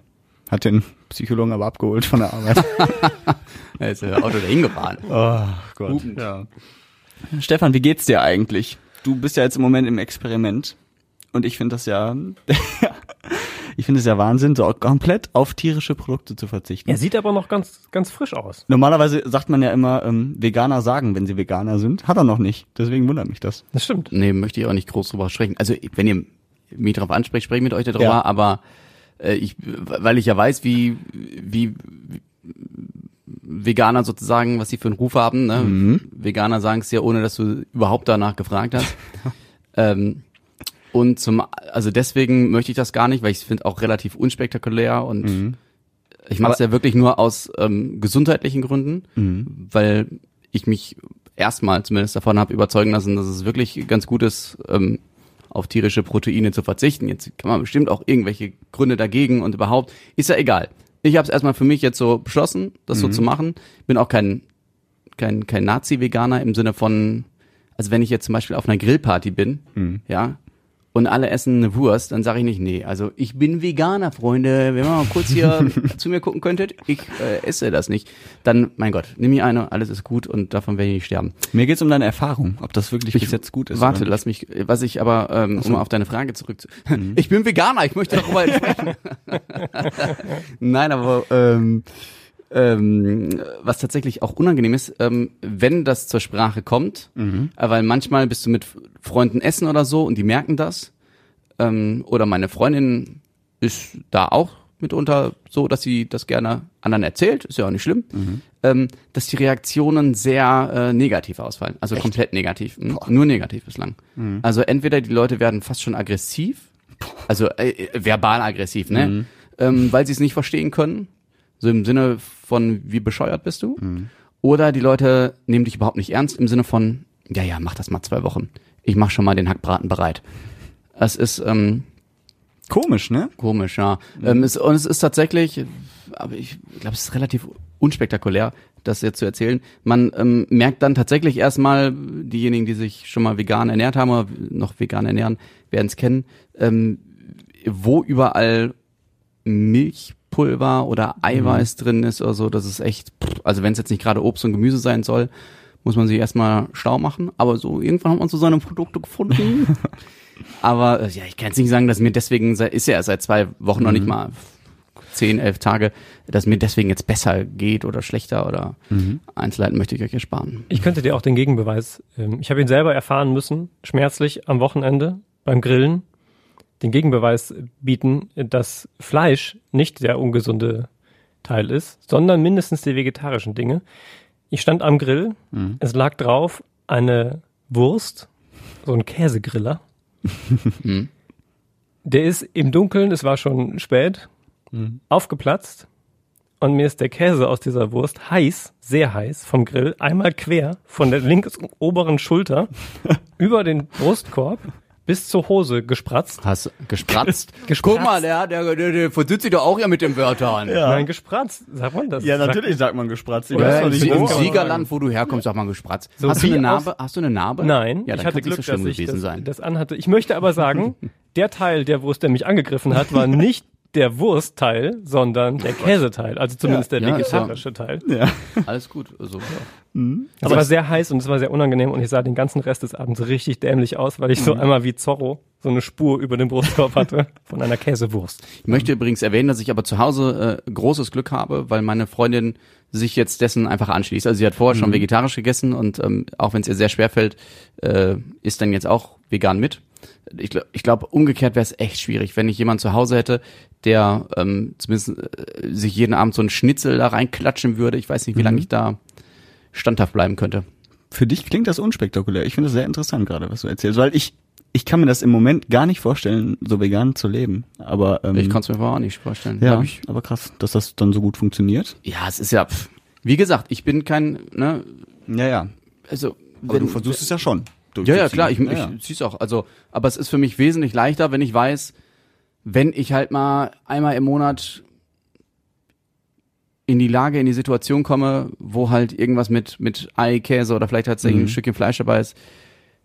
Speaker 4: Hat den Psychologen aber abgeholt von der Arbeit.
Speaker 2: Er ist äh, Auto dahin gefahren.
Speaker 4: oh Gott. Ja. Stefan, wie geht's dir eigentlich? Du bist ja jetzt im Moment im Experiment. Und ich finde das ja, ich finde es ja Wahnsinn, so komplett auf tierische Produkte zu verzichten.
Speaker 3: Er sieht aber noch ganz, ganz frisch aus.
Speaker 4: Normalerweise sagt man ja immer, ähm, Veganer sagen, wenn sie Veganer sind. Hat er noch nicht. Deswegen wundert mich das.
Speaker 3: Das stimmt.
Speaker 2: Nee, möchte ich auch nicht groß drüber sprechen. Also, wenn ihr mich darauf ansprecht, spreche ich mit euch darüber,
Speaker 4: Ja.
Speaker 2: aber äh, ich, weil ich ja weiß, wie, wie, wie Veganer sozusagen, was sie für einen Ruf haben. Ne?
Speaker 4: Mhm.
Speaker 2: Veganer sagen es ja, ohne dass du überhaupt danach gefragt hast. ähm, und zum, also deswegen möchte ich das gar nicht, weil ich finde auch relativ unspektakulär und ich mache es ja wirklich nur aus ähm, gesundheitlichen Gründen, weil ich mich erstmal zumindest davon habe überzeugen lassen, dass es wirklich ganz gut ist, ähm, auf tierische Proteine zu verzichten. Jetzt kann man bestimmt auch irgendwelche Gründe dagegen und überhaupt, ist ja egal. Ich habe es erstmal für mich jetzt so beschlossen, das so zu machen. Bin auch kein kein kein Nazi-Veganer im Sinne von, also wenn ich jetzt zum Beispiel auf einer Grillparty bin, ja, und alle essen eine Wurst, dann sage ich nicht, nee, also ich bin Veganer, Freunde. Wenn ihr mal kurz hier zu mir gucken könntet, ich äh, esse das nicht. Dann, mein Gott, nimm mir eine, alles ist gut und davon werde ich nicht sterben.
Speaker 4: Mir geht's um deine Erfahrung, ob das wirklich bis jetzt gut ist.
Speaker 2: Warte, lass mich, was ich aber, ähm, um auf deine Frage zurück zu, ich bin Veganer, ich möchte darüber sprechen. Nein, aber ähm, ähm, was tatsächlich auch unangenehm ist, ähm, wenn das zur Sprache kommt, äh, weil manchmal bist du mit Freunden essen oder so und die merken das, ähm, oder meine Freundin ist da auch mitunter so, dass sie das gerne anderen erzählt, ist ja auch nicht schlimm, ähm, dass die Reaktionen sehr äh, negativ ausfallen, also komplett negativ, hm? nur negativ bislang. Also entweder die Leute werden fast schon aggressiv, also äh, verbal aggressiv, ne, ähm, weil sie es nicht verstehen können, so im Sinne von, wie bescheuert bist du? Oder die Leute nehmen dich überhaupt nicht ernst im Sinne von, ja, ja, mach das mal zwei Wochen. Ich mach schon mal den Hackbraten bereit. Es ist ähm,
Speaker 4: Komisch, ne?
Speaker 2: komisch, ja. Ähm, es, und es ist tatsächlich, aber ich glaube, es ist relativ unspektakulär, das jetzt zu erzählen. Man ähm, merkt dann tatsächlich erstmal, diejenigen, die sich schon mal vegan ernährt haben oder noch vegan ernähren, werden es kennen, ähm, wo überall Milchpulver oder Eiweiß drin ist oder so, das ist echt, also wenn es jetzt nicht gerade Obst und Gemüse sein soll, muss man sich erstmal schlau machen. Aber so irgendwann hat man so seine Produkte gefunden. Aber äh, ja, ich kann jetzt nicht sagen, dass mir deswegen, seit- ist ja seit zwei Wochen noch nicht mal zehn, elf Tage, dass mir deswegen jetzt besser geht oder schlechter oder Einzelheiten möchte ich euch ersparen.
Speaker 3: Ich könnte dir auch den Gegenbeweis, ähm, ich habe ihn selber erfahren müssen, schmerzlich am Wochenende beim Grillen, den Gegenbeweis bieten, dass Fleisch nicht der ungesunde Teil ist, sondern mindestens die vegetarischen Dinge. Ich stand am Grill, es lag drauf eine Wurst, so ein Käsegriller. Der ist im Dunkeln, es war schon spät, aufgeplatzt und mir ist der Käse aus dieser Wurst heiß, sehr heiß vom Grill, einmal quer von der links oberen Schulter über den Brustkorb bis zur Hose gespratzt.
Speaker 2: Hast gespratzt?
Speaker 3: Gespratzt.
Speaker 2: Guck mal, der, der, der, der versitzt sich doch auch ja mit den Wörtern.
Speaker 4: Ja.
Speaker 3: Nein, gespratzt, sagt man das?
Speaker 4: Ja, natürlich sagt man gespratzt.
Speaker 2: Ja,
Speaker 4: wo.
Speaker 2: Im Siegerland, wo du herkommst, sagt man gespratzt.
Speaker 3: So
Speaker 2: hast du eine
Speaker 3: aus-
Speaker 2: Narbe? Hast du eine Narbe?
Speaker 3: Nein,
Speaker 2: ja,
Speaker 3: ich hatte Glück,
Speaker 2: so schlimm
Speaker 3: dass ich
Speaker 2: gewesen
Speaker 3: das,
Speaker 2: sein.
Speaker 3: das anhatte. Ich möchte aber sagen, der Teil der Wurst, der mich angegriffen hat, war nicht der Wurstteil, sondern der Käseteil, also zumindest der
Speaker 2: Ja, ist ja-
Speaker 3: vegetarische Teil.
Speaker 4: Ja.
Speaker 2: Alles gut. Also,
Speaker 3: Es war sehr heiß und es war sehr unangenehm und ich sah den ganzen Rest des Abends richtig dämlich aus, weil ich so einmal wie Zorro so eine Spur über den Brustkorb hatte von einer Käsewurst.
Speaker 2: Ich möchte übrigens erwähnen, dass ich aber zu Hause äh, großes Glück habe, weil meine Freundin sich jetzt dessen einfach anschließt. Also sie hat vorher schon vegetarisch gegessen und ähm, auch wenn es ihr sehr schwer fällt, äh, ist dann jetzt auch vegan mit. Ich, ich glaube, umgekehrt wäre es echt schwierig, wenn ich jemanden zu Hause hätte, der ähm, zumindest äh, sich jeden Abend so einen Schnitzel da reinklatschen würde. Ich weiß nicht, wie lange ich da standhaft bleiben könnte.
Speaker 4: Für dich klingt das unspektakulär. Ich finde das sehr interessant gerade, was du erzählst, weil ich ich kann mir das im Moment gar nicht vorstellen, so vegan zu leben. Aber ähm,
Speaker 2: Ich kann es mir aber auch nicht vorstellen.
Speaker 4: ja,
Speaker 2: ich,
Speaker 4: aber krass, dass das dann so gut funktioniert.
Speaker 2: ja, es ist ja, pff, wie gesagt, ich bin kein, ne,
Speaker 4: Ja, ja.
Speaker 2: also
Speaker 4: Aber du versuchst es ja schon.
Speaker 2: Ja, ja, klar, ich,
Speaker 4: ja,
Speaker 2: ich
Speaker 4: ja.
Speaker 2: zieh's auch. Also, aber es ist für mich wesentlich leichter, wenn ich weiß, wenn ich halt mal einmal im Monat in die Lage, in die Situation komme, wo halt irgendwas mit mit Ei, Käse oder vielleicht tatsächlich
Speaker 4: Mhm.
Speaker 2: ein Stückchen Fleisch dabei ist,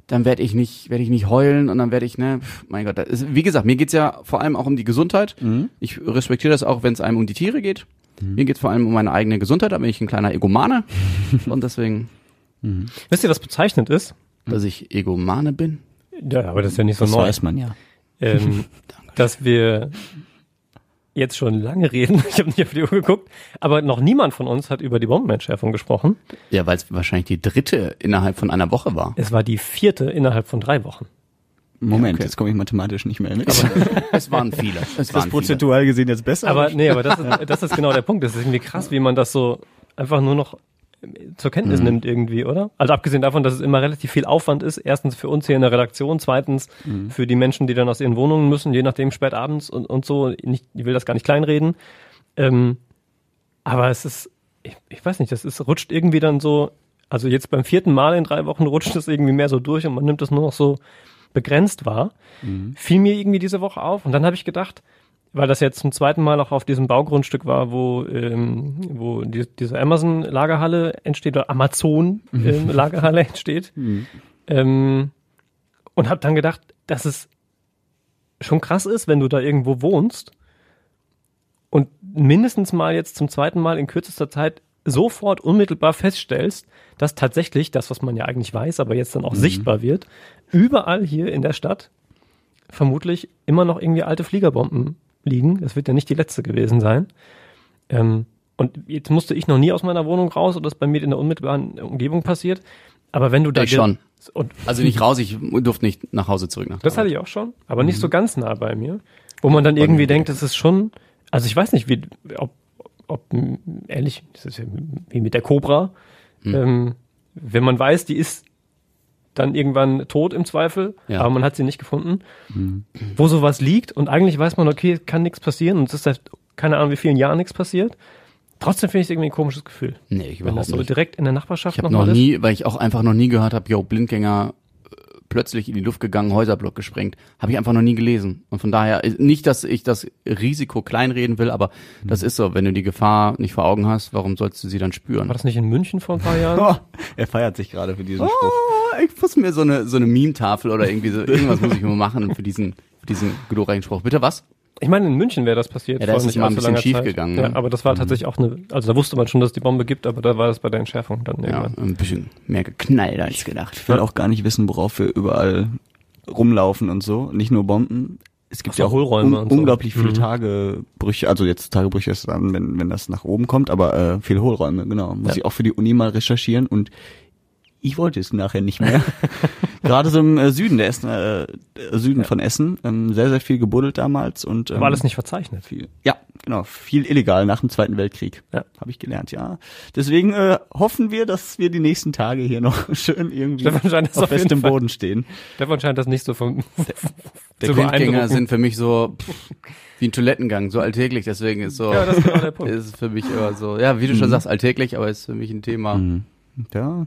Speaker 2: dann werde ich nicht werde ich nicht heulen und dann werde ich ne, pf, mein Gott, ist, wie gesagt, mir geht's ja vor allem auch um die Gesundheit.
Speaker 4: Mhm.
Speaker 2: Ich respektiere das auch, wenn es einem um die Tiere geht. Mir geht's vor allem um meine eigene Gesundheit, da bin ich ein kleiner Egomane und deswegen,
Speaker 3: Wisst ihr, was bezeichnend ist?
Speaker 2: Dass ich Egomane bin.
Speaker 3: Ja, aber das ist ja nicht so
Speaker 4: Das
Speaker 3: neu.
Speaker 4: weiß man ja.
Speaker 3: ähm, dass wir jetzt schon lange reden. Ich habe nicht auf die Uhr geguckt, aber noch niemand von uns hat über die Bombenentschärfung gesprochen.
Speaker 2: Ja, weil es wahrscheinlich die dritte innerhalb von einer Woche war.
Speaker 3: Es war die vierte innerhalb von drei Wochen.
Speaker 4: Moment,
Speaker 2: okay.
Speaker 4: jetzt komme ich mathematisch nicht mehr mit.
Speaker 2: Es waren viele. Es
Speaker 4: das
Speaker 2: waren viele.
Speaker 4: prozentual gesehen jetzt besser?
Speaker 3: Aber nee, aber das ist, das ist genau der Punkt. Das ist irgendwie krass, wie man das so einfach nur noch zur Kenntnis nimmt irgendwie, oder? Also abgesehen davon, dass es immer relativ viel Aufwand ist. Erstens für uns hier in der Redaktion, zweitens für die Menschen, die dann aus ihren Wohnungen müssen, je nachdem spät abends und, und so. Nicht, ich will das gar nicht kleinreden. Ähm, aber es ist, ich, ich weiß nicht, das ist, rutscht irgendwie dann so, also jetzt beim vierten Mal in drei Wochen rutscht es irgendwie mehr so durch und man nimmt es nur noch so begrenzt wahr. Fiel mir irgendwie diese Woche auf und dann habe ich gedacht, weil das jetzt zum zweiten Mal auch auf diesem Baugrundstück war, wo, ähm, wo die, diese Amazon-Lagerhalle entsteht oder Amazon-Lagerhalle entsteht. Ähm, und habe dann gedacht, dass es schon krass ist, wenn du da irgendwo wohnst und mindestens mal jetzt zum zweiten Mal in kürzester Zeit sofort unmittelbar feststellst, dass tatsächlich das, was man ja eigentlich weiß, aber jetzt dann auch sichtbar wird, überall hier in der Stadt vermutlich immer noch irgendwie alte Fliegerbomben liegen. Das wird ja nicht die letzte gewesen sein. Ähm, und jetzt musste ich noch nie aus meiner Wohnung raus oder das bei mir in der unmittelbaren Umgebung passiert. Aber wenn du da
Speaker 2: Ich schon. Also nicht raus, ich durfte nicht nach Hause zurück. Nach
Speaker 3: das hatte ich auch schon, aber nicht so ganz nah bei mir, wo man dann irgendwie denkt, das ist schon, also ich weiß nicht, wie, ob, ob ehrlich, das ist ja wie mit der Cobra, ähm, wenn man weiß, die ist dann irgendwann tot im Zweifel,
Speaker 2: Ja.
Speaker 3: aber man hat sie nicht gefunden, wo sowas liegt und eigentlich weiß man, okay, kann nichts passieren und es ist seit keine Ahnung wie vielen Jahren nichts passiert. Trotzdem finde ich es irgendwie ein komisches Gefühl.
Speaker 2: Nee, ich
Speaker 3: Wenn das so
Speaker 2: nicht.
Speaker 3: direkt in der Nachbarschaft
Speaker 2: Ich habe
Speaker 3: noch
Speaker 2: noch
Speaker 3: mal ist.
Speaker 2: nie, weil ich auch einfach noch nie gehört habe, yo, Blindgänger äh, plötzlich in die Luft gegangen, Häuserblock gesprengt. Habe ich einfach noch nie gelesen. Und von daher, äh, nicht, dass ich das Risiko kleinreden will, aber das ist so. Wenn du die Gefahr nicht vor Augen hast, warum sollst du sie dann spüren?
Speaker 3: War das nicht in München vor ein paar Jahren?
Speaker 4: Er feiert sich gerade für diesen Spruch.
Speaker 2: Ich muss mir so eine, so eine Meme-Tafel oder irgendwie so, irgendwas muss ich mir machen für diesen, für diesen glorreichen Spruch. Bitte was?
Speaker 3: Ich meine, in München wäre das passiert.
Speaker 2: Ja, da ist es
Speaker 3: nicht
Speaker 2: mal ein bisschen schief
Speaker 3: Zeit.
Speaker 2: gegangen,
Speaker 3: Ja,
Speaker 2: ne?
Speaker 3: aber das war tatsächlich auch eine, also da wusste man schon, dass es die Bombe gibt, aber da war das bei der Entschärfung dann
Speaker 2: Ja,
Speaker 3: irgendwann.
Speaker 2: ein bisschen mehr geknallt als gedacht.
Speaker 4: Ich will auch gar nicht wissen, worauf wir überall rumlaufen und so. Nicht nur Bomben. Es gibt
Speaker 3: so,
Speaker 4: ja auch
Speaker 3: Hohlräume
Speaker 4: un
Speaker 3: und so.
Speaker 4: unglaublich viele
Speaker 3: Mhm.
Speaker 4: Tagebrüche. Also jetzt Tagebrüche ist dann, wenn, wenn das nach oben kommt, aber äh, viele Hohlräume, genau. Muss
Speaker 3: Ja.
Speaker 4: ich auch für die Uni mal recherchieren und ich wollte es nachher nicht mehr. Gerade so im äh, Süden der Essen, äh, Süden von Essen, ähm, sehr, sehr viel gebuddelt damals und ähm,
Speaker 3: War alles nicht verzeichnet.
Speaker 4: viel. Ja, genau, viel illegal nach dem Zweiten Weltkrieg.
Speaker 3: Ja.
Speaker 4: Habe ich gelernt, ja. Deswegen äh, hoffen wir, dass wir die nächsten Tage hier noch schön irgendwie auf festem Boden stehen.
Speaker 3: Stefan scheint das nicht so vom,
Speaker 2: Der
Speaker 3: zu
Speaker 2: Blindgänger sind für mich so pff, wie ein Toilettengang, so alltäglich, deswegen ist so,
Speaker 3: Ja, das ist genau der Punkt.
Speaker 2: ist für mich immer so, ja, wie du schon sagst, alltäglich, aber ist für mich ein Thema.
Speaker 4: Ja.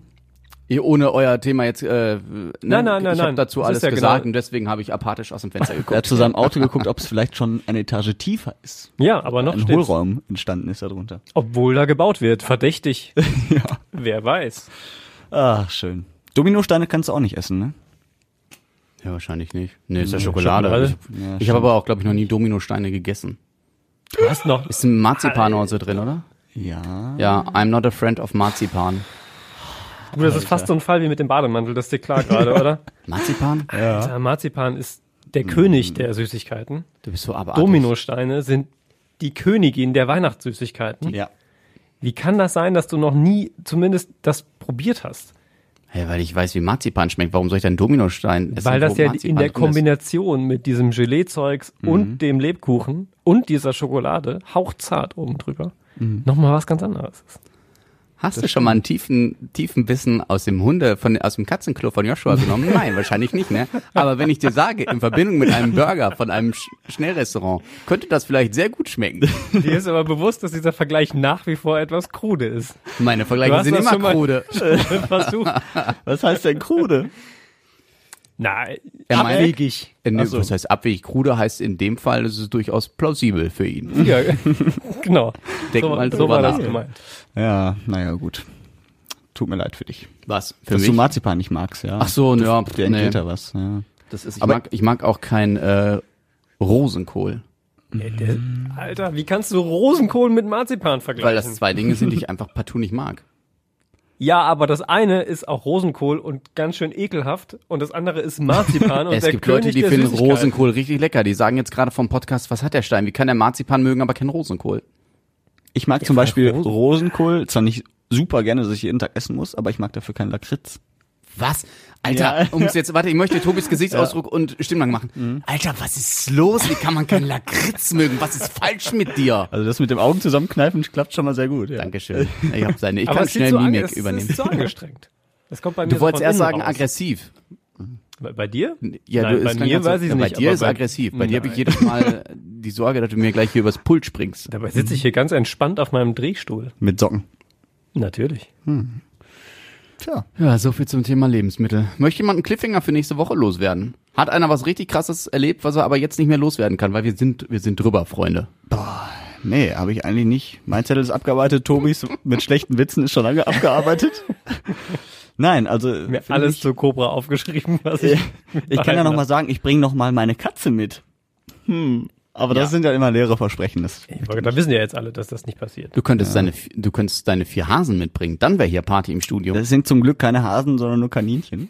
Speaker 2: Ohne euer Thema jetzt, äh, ne,
Speaker 3: Nein, nein, nein,
Speaker 2: ich habe dazu
Speaker 3: Das
Speaker 2: alles
Speaker 3: ja
Speaker 2: gesagt
Speaker 3: genau-
Speaker 2: und deswegen habe ich apathisch aus dem Fenster
Speaker 4: Er hat
Speaker 2: geguckt.
Speaker 4: zu seinem Auto geguckt, ob es vielleicht schon eine Etage tiefer ist.
Speaker 3: Ja, aber noch
Speaker 4: Ein
Speaker 3: steht's.
Speaker 4: Hohlraum entstanden ist darunter.
Speaker 3: Obwohl da gebaut wird. Verdächtig.
Speaker 4: ja.
Speaker 3: Wer weiß.
Speaker 4: Ach, schön. Dominosteine kannst du auch nicht essen, ne?
Speaker 2: Ja, wahrscheinlich nicht. Nee, ist ja Schokolade.
Speaker 3: Schokolade.
Speaker 2: Ich,
Speaker 4: Ja,
Speaker 2: ich habe aber auch, glaube ich, noch nie Dominosteine gegessen.
Speaker 3: Du hast noch.
Speaker 2: Ist ein Marzipan so drin, oder?
Speaker 4: Ja.
Speaker 2: Ja, I'm not a friend of Marzipan.
Speaker 3: Du, das ist fast so ein Fall wie mit dem Bademantel, das ist dir klar gerade, oder?
Speaker 2: Marzipan?
Speaker 3: Alter, Marzipan ist der König der Süßigkeiten.
Speaker 2: Du bist so abartig.
Speaker 3: Dominosteine sind die Königin der Weihnachtssüßigkeiten.
Speaker 4: Ja.
Speaker 3: Wie kann das sein, dass du noch nie zumindest das probiert hast?
Speaker 2: Hey, weil ich weiß, wie Marzipan schmeckt. Warum soll ich dann Dominostein essen?
Speaker 3: Weil das ja
Speaker 2: Marzipan
Speaker 3: in der
Speaker 2: drin ist?
Speaker 3: Kombination mit diesem Gelee-Zeugs
Speaker 2: Mhm.
Speaker 3: und dem Lebkuchen und dieser Schokolade, hauchzart oben drüber,
Speaker 2: Mhm.
Speaker 3: nochmal was ganz anderes ist.
Speaker 2: Hast du schon mal einen tiefen, tiefen Bissen aus dem Hunde, von, aus dem Katzenklo von Joshua genommen? Nein, wahrscheinlich nicht, ne? Aber wenn ich dir sage, in Verbindung mit einem Burger von einem Sch Schnellrestaurant, könnte das vielleicht sehr gut schmecken.
Speaker 3: Dir ist aber bewusst, dass dieser Vergleich nach wie vor etwas krude ist.
Speaker 2: Meine Vergleiche sind
Speaker 3: das
Speaker 2: immer krude.
Speaker 3: Versuch.
Speaker 4: Was heißt denn krude?
Speaker 3: Nein,
Speaker 2: Er meint-
Speaker 3: abwegig.
Speaker 2: Äh, nee,
Speaker 4: Ach so.
Speaker 2: Was heißt abwegig? Krude heißt in dem Fall, ist es durchaus plausibel für ihn.
Speaker 3: Ja, genau.
Speaker 2: Denk
Speaker 3: so,
Speaker 2: mal
Speaker 3: so
Speaker 2: drüber
Speaker 3: war das
Speaker 2: nach.
Speaker 3: gemeint.
Speaker 4: Ja, naja, gut. Tut mir leid für dich.
Speaker 2: Was? Für
Speaker 4: Dass
Speaker 2: mich?
Speaker 4: du Marzipan nicht magst, ja.
Speaker 2: Ach so, ja,
Speaker 4: Der
Speaker 2: nee.
Speaker 4: entgeht da was, ja.
Speaker 2: Das ist, ich,
Speaker 4: Aber-
Speaker 2: mag, ich mag auch kein äh, Rosenkohl,
Speaker 3: Alter, wie kannst du Rosenkohl mit Marzipan vergleichen?
Speaker 2: weil das zwei Dinge sind, die ich einfach partout nicht mag.
Speaker 3: Ja, aber das eine ist auch Rosenkohl und ganz schön ekelhaft und das andere ist Marzipan und
Speaker 2: es
Speaker 3: der
Speaker 2: gibt
Speaker 3: König
Speaker 2: Leute, die
Speaker 3: der
Speaker 2: finden. Rosenkohl richtig lecker. Die sagen jetzt gerade vom Podcast, was hat der Stein? Wie kann der Marzipan mögen, aber kein Rosenkohl?
Speaker 4: Ich mag zum
Speaker 3: weil
Speaker 4: Beispiel
Speaker 3: Rosen-
Speaker 4: Rosenkohl, zwar nicht super gerne, dass ich jeden Tag essen muss, aber ich mag dafür keinen Lakritz.
Speaker 2: Was? Alter,
Speaker 4: Ja.
Speaker 2: um's jetzt, warte, ich möchte Tobis Gesichtsausdruck und Stimmlang machen.
Speaker 3: Mhm.
Speaker 2: Alter, was ist los? Wie kann man keinen Lakritz mögen? Was ist falsch mit dir?
Speaker 4: Also das mit dem Augen zusammenkneifen klappt schon mal sehr gut. Ja.
Speaker 2: Dankeschön. Ich hab seine, ich
Speaker 3: Aber
Speaker 2: kann
Speaker 3: es
Speaker 2: schnell
Speaker 3: so ange-
Speaker 2: Mimik
Speaker 3: es
Speaker 2: übernehmen.
Speaker 3: ist so angestrengt. Das kommt bei mir
Speaker 2: Du
Speaker 3: so
Speaker 2: wolltest erst sagen
Speaker 3: raus.
Speaker 2: aggressiv.
Speaker 3: Bei, bei dir?
Speaker 2: Ja,
Speaker 3: Nein,
Speaker 2: du,
Speaker 3: bei
Speaker 2: es
Speaker 3: mir weiß ich
Speaker 2: ja,
Speaker 3: nicht.
Speaker 2: Bei dir
Speaker 3: aber
Speaker 2: ist aggressiv. Bei dir habe ich
Speaker 3: Nein.
Speaker 2: jedes Mal die Sorge, dass du mir gleich hier übers Pult springst.
Speaker 3: Dabei sitze ich hier ganz entspannt auf meinem Drehstuhl.
Speaker 4: Mit Socken.
Speaker 3: Natürlich.
Speaker 4: Tja.
Speaker 2: Ja, so viel zum Thema Lebensmittel. Möchte jemand einen Cliffhanger für nächste Woche loswerden? Hat einer was richtig krasses erlebt, was er aber jetzt nicht mehr loswerden kann, weil wir sind, wir sind drüber, Freunde.
Speaker 4: Nee, habe ich eigentlich nicht. Mein Zettel ist abgearbeitet, Tobis mit schlechten Witzen ist schon lange abgearbeitet. Nein, also
Speaker 3: Mir alles
Speaker 4: ich,
Speaker 3: zu Cobra aufgeschrieben, was ich.
Speaker 4: ich kann ja noch mal sagen, ich bringe noch mal meine Katze mit. Hm, aber das
Speaker 2: Ja.
Speaker 4: sind ja immer leere Versprechen. Das,
Speaker 3: Da wissen ja jetzt alle, dass das nicht passiert.
Speaker 2: Du könntest deine, du könntest deine vier Hasen mitbringen, dann wäre hier Party im Studio.
Speaker 4: das sind zum Glück keine Hasen, sondern nur Kaninchen.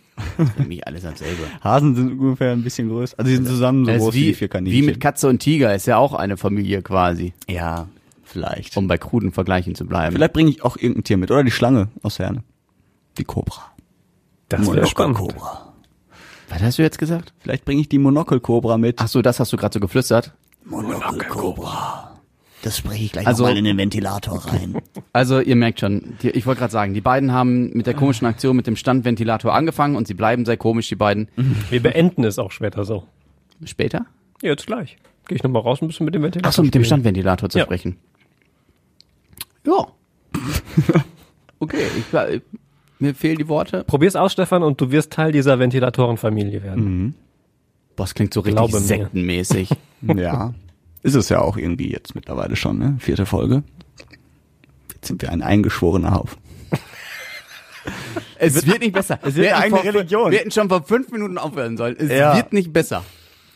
Speaker 2: Nämlich alles dasselbe.
Speaker 4: Hasen sind ungefähr ein bisschen größer. Also die sind zusammen so groß wie, die vier Kaninchen.
Speaker 2: wie mit Katze und Tiger, ist ja auch eine Familie quasi,
Speaker 4: ja, vielleicht.
Speaker 2: um bei kruden Vergleichen zu bleiben.
Speaker 4: Vielleicht bringe ich auch irgendein Tier mit. Oder die Schlange aus Herne. Die Cobra.
Speaker 3: Das wäre spannend.
Speaker 4: Cobra.
Speaker 2: Was hast du jetzt gesagt?
Speaker 4: Vielleicht bringe ich die Monokel-Cobra mit.
Speaker 2: Ach so, das hast du gerade so geflüstert.
Speaker 4: Monokel-Cobra. Das spreche ich gleich
Speaker 2: Also-
Speaker 4: mal in den Ventilator rein.
Speaker 2: Also ihr merkt schon, die, ich wollte gerade sagen, die beiden haben mit der komischen Aktion mit dem Standventilator angefangen und sie bleiben sehr komisch, die beiden.
Speaker 3: Wir beenden es auch später so.
Speaker 2: Später?
Speaker 3: Ja, jetzt gleich. Gehe ich nochmal raus ein bisschen mit dem Ventilator.
Speaker 2: Ach so, mit dem. Standventilator zu
Speaker 3: Ja.
Speaker 2: sprechen. Ja. okay, ich, äh, mir fehlen die Worte.
Speaker 3: Probier's aus, Stefan, und du wirst Teil dieser Ventilatorenfamilie werden.
Speaker 2: Boah, das klingt so richtig
Speaker 3: Glaube
Speaker 2: sektenmäßig.
Speaker 4: ja. Ist es ja auch irgendwie jetzt mittlerweile schon, ne? Vierte Folge. Jetzt sind wir ein eingeschworener Haufen.
Speaker 2: es wird nicht besser.
Speaker 4: wird
Speaker 2: Wir
Speaker 4: eine
Speaker 2: vor-
Speaker 4: Religion.
Speaker 2: Wir hätten schon vor fünf Minuten aufhören sollen. Es
Speaker 4: Ja.
Speaker 2: wird nicht besser.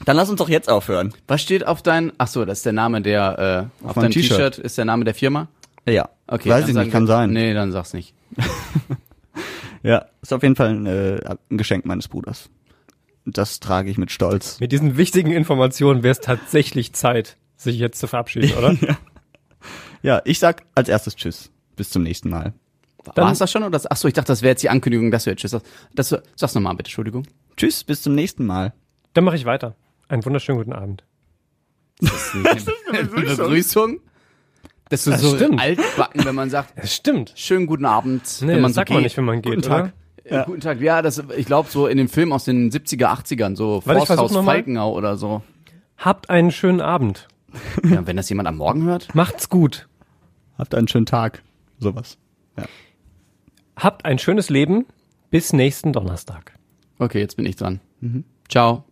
Speaker 4: Dann lass uns doch jetzt aufhören.
Speaker 2: Was steht auf dein, ach so, das ist der Name der, äh, auf,
Speaker 4: meinem
Speaker 2: deinem
Speaker 4: T-Shirt.
Speaker 2: Ist der Name der Firma?
Speaker 4: Ja.
Speaker 2: Okay.
Speaker 4: Weiß ich nicht, kann sein.
Speaker 2: Nee, dann sag's nicht.
Speaker 4: Ja. Ist auf jeden Fall ein, äh, ein Geschenk meines Bruders. Das trage ich mit Stolz.
Speaker 3: Mit diesen wichtigen Informationen wäre es tatsächlich Zeit, sich jetzt zu verabschieden, oder?
Speaker 4: Ja, ich sag als erstes Tschüss. Bis zum nächsten Mal.
Speaker 3: Dann-
Speaker 2: War's das schon? Oder, ach so, ich dachte, das wäre jetzt die Ankündigung, dass du jetzt Tschüss sagst. Das, sag's nochmal bitte, Entschuldigung.
Speaker 4: Tschüss, bis zum nächsten Mal.
Speaker 3: Dann mache ich weiter. Einen wunderschönen guten Abend.
Speaker 2: Das ist eine Begrüßung. Das ist
Speaker 3: Das
Speaker 2: so
Speaker 3: stimmt.
Speaker 2: altbacken, wenn man sagt,
Speaker 3: Es stimmt.
Speaker 2: schönen guten Abend,
Speaker 3: Nee,
Speaker 2: wenn man
Speaker 3: das
Speaker 2: so
Speaker 3: sagt man
Speaker 2: geht.
Speaker 3: nicht, wenn man geht,
Speaker 2: guten Tag.
Speaker 3: oder?
Speaker 2: Ja. Guten Tag. Ja, das, ich glaube so in den Filmen aus den 70er, 80ern, so Forsthaus. Falkenau oder so.
Speaker 3: Habt einen schönen Abend.
Speaker 2: Ja, wenn das jemand am Morgen hört.
Speaker 3: Macht's gut.
Speaker 4: Habt einen schönen Tag. Sowas.
Speaker 3: Habt ein schönes Leben. Bis nächsten Donnerstag.
Speaker 2: Okay, jetzt bin ich dran. Ciao.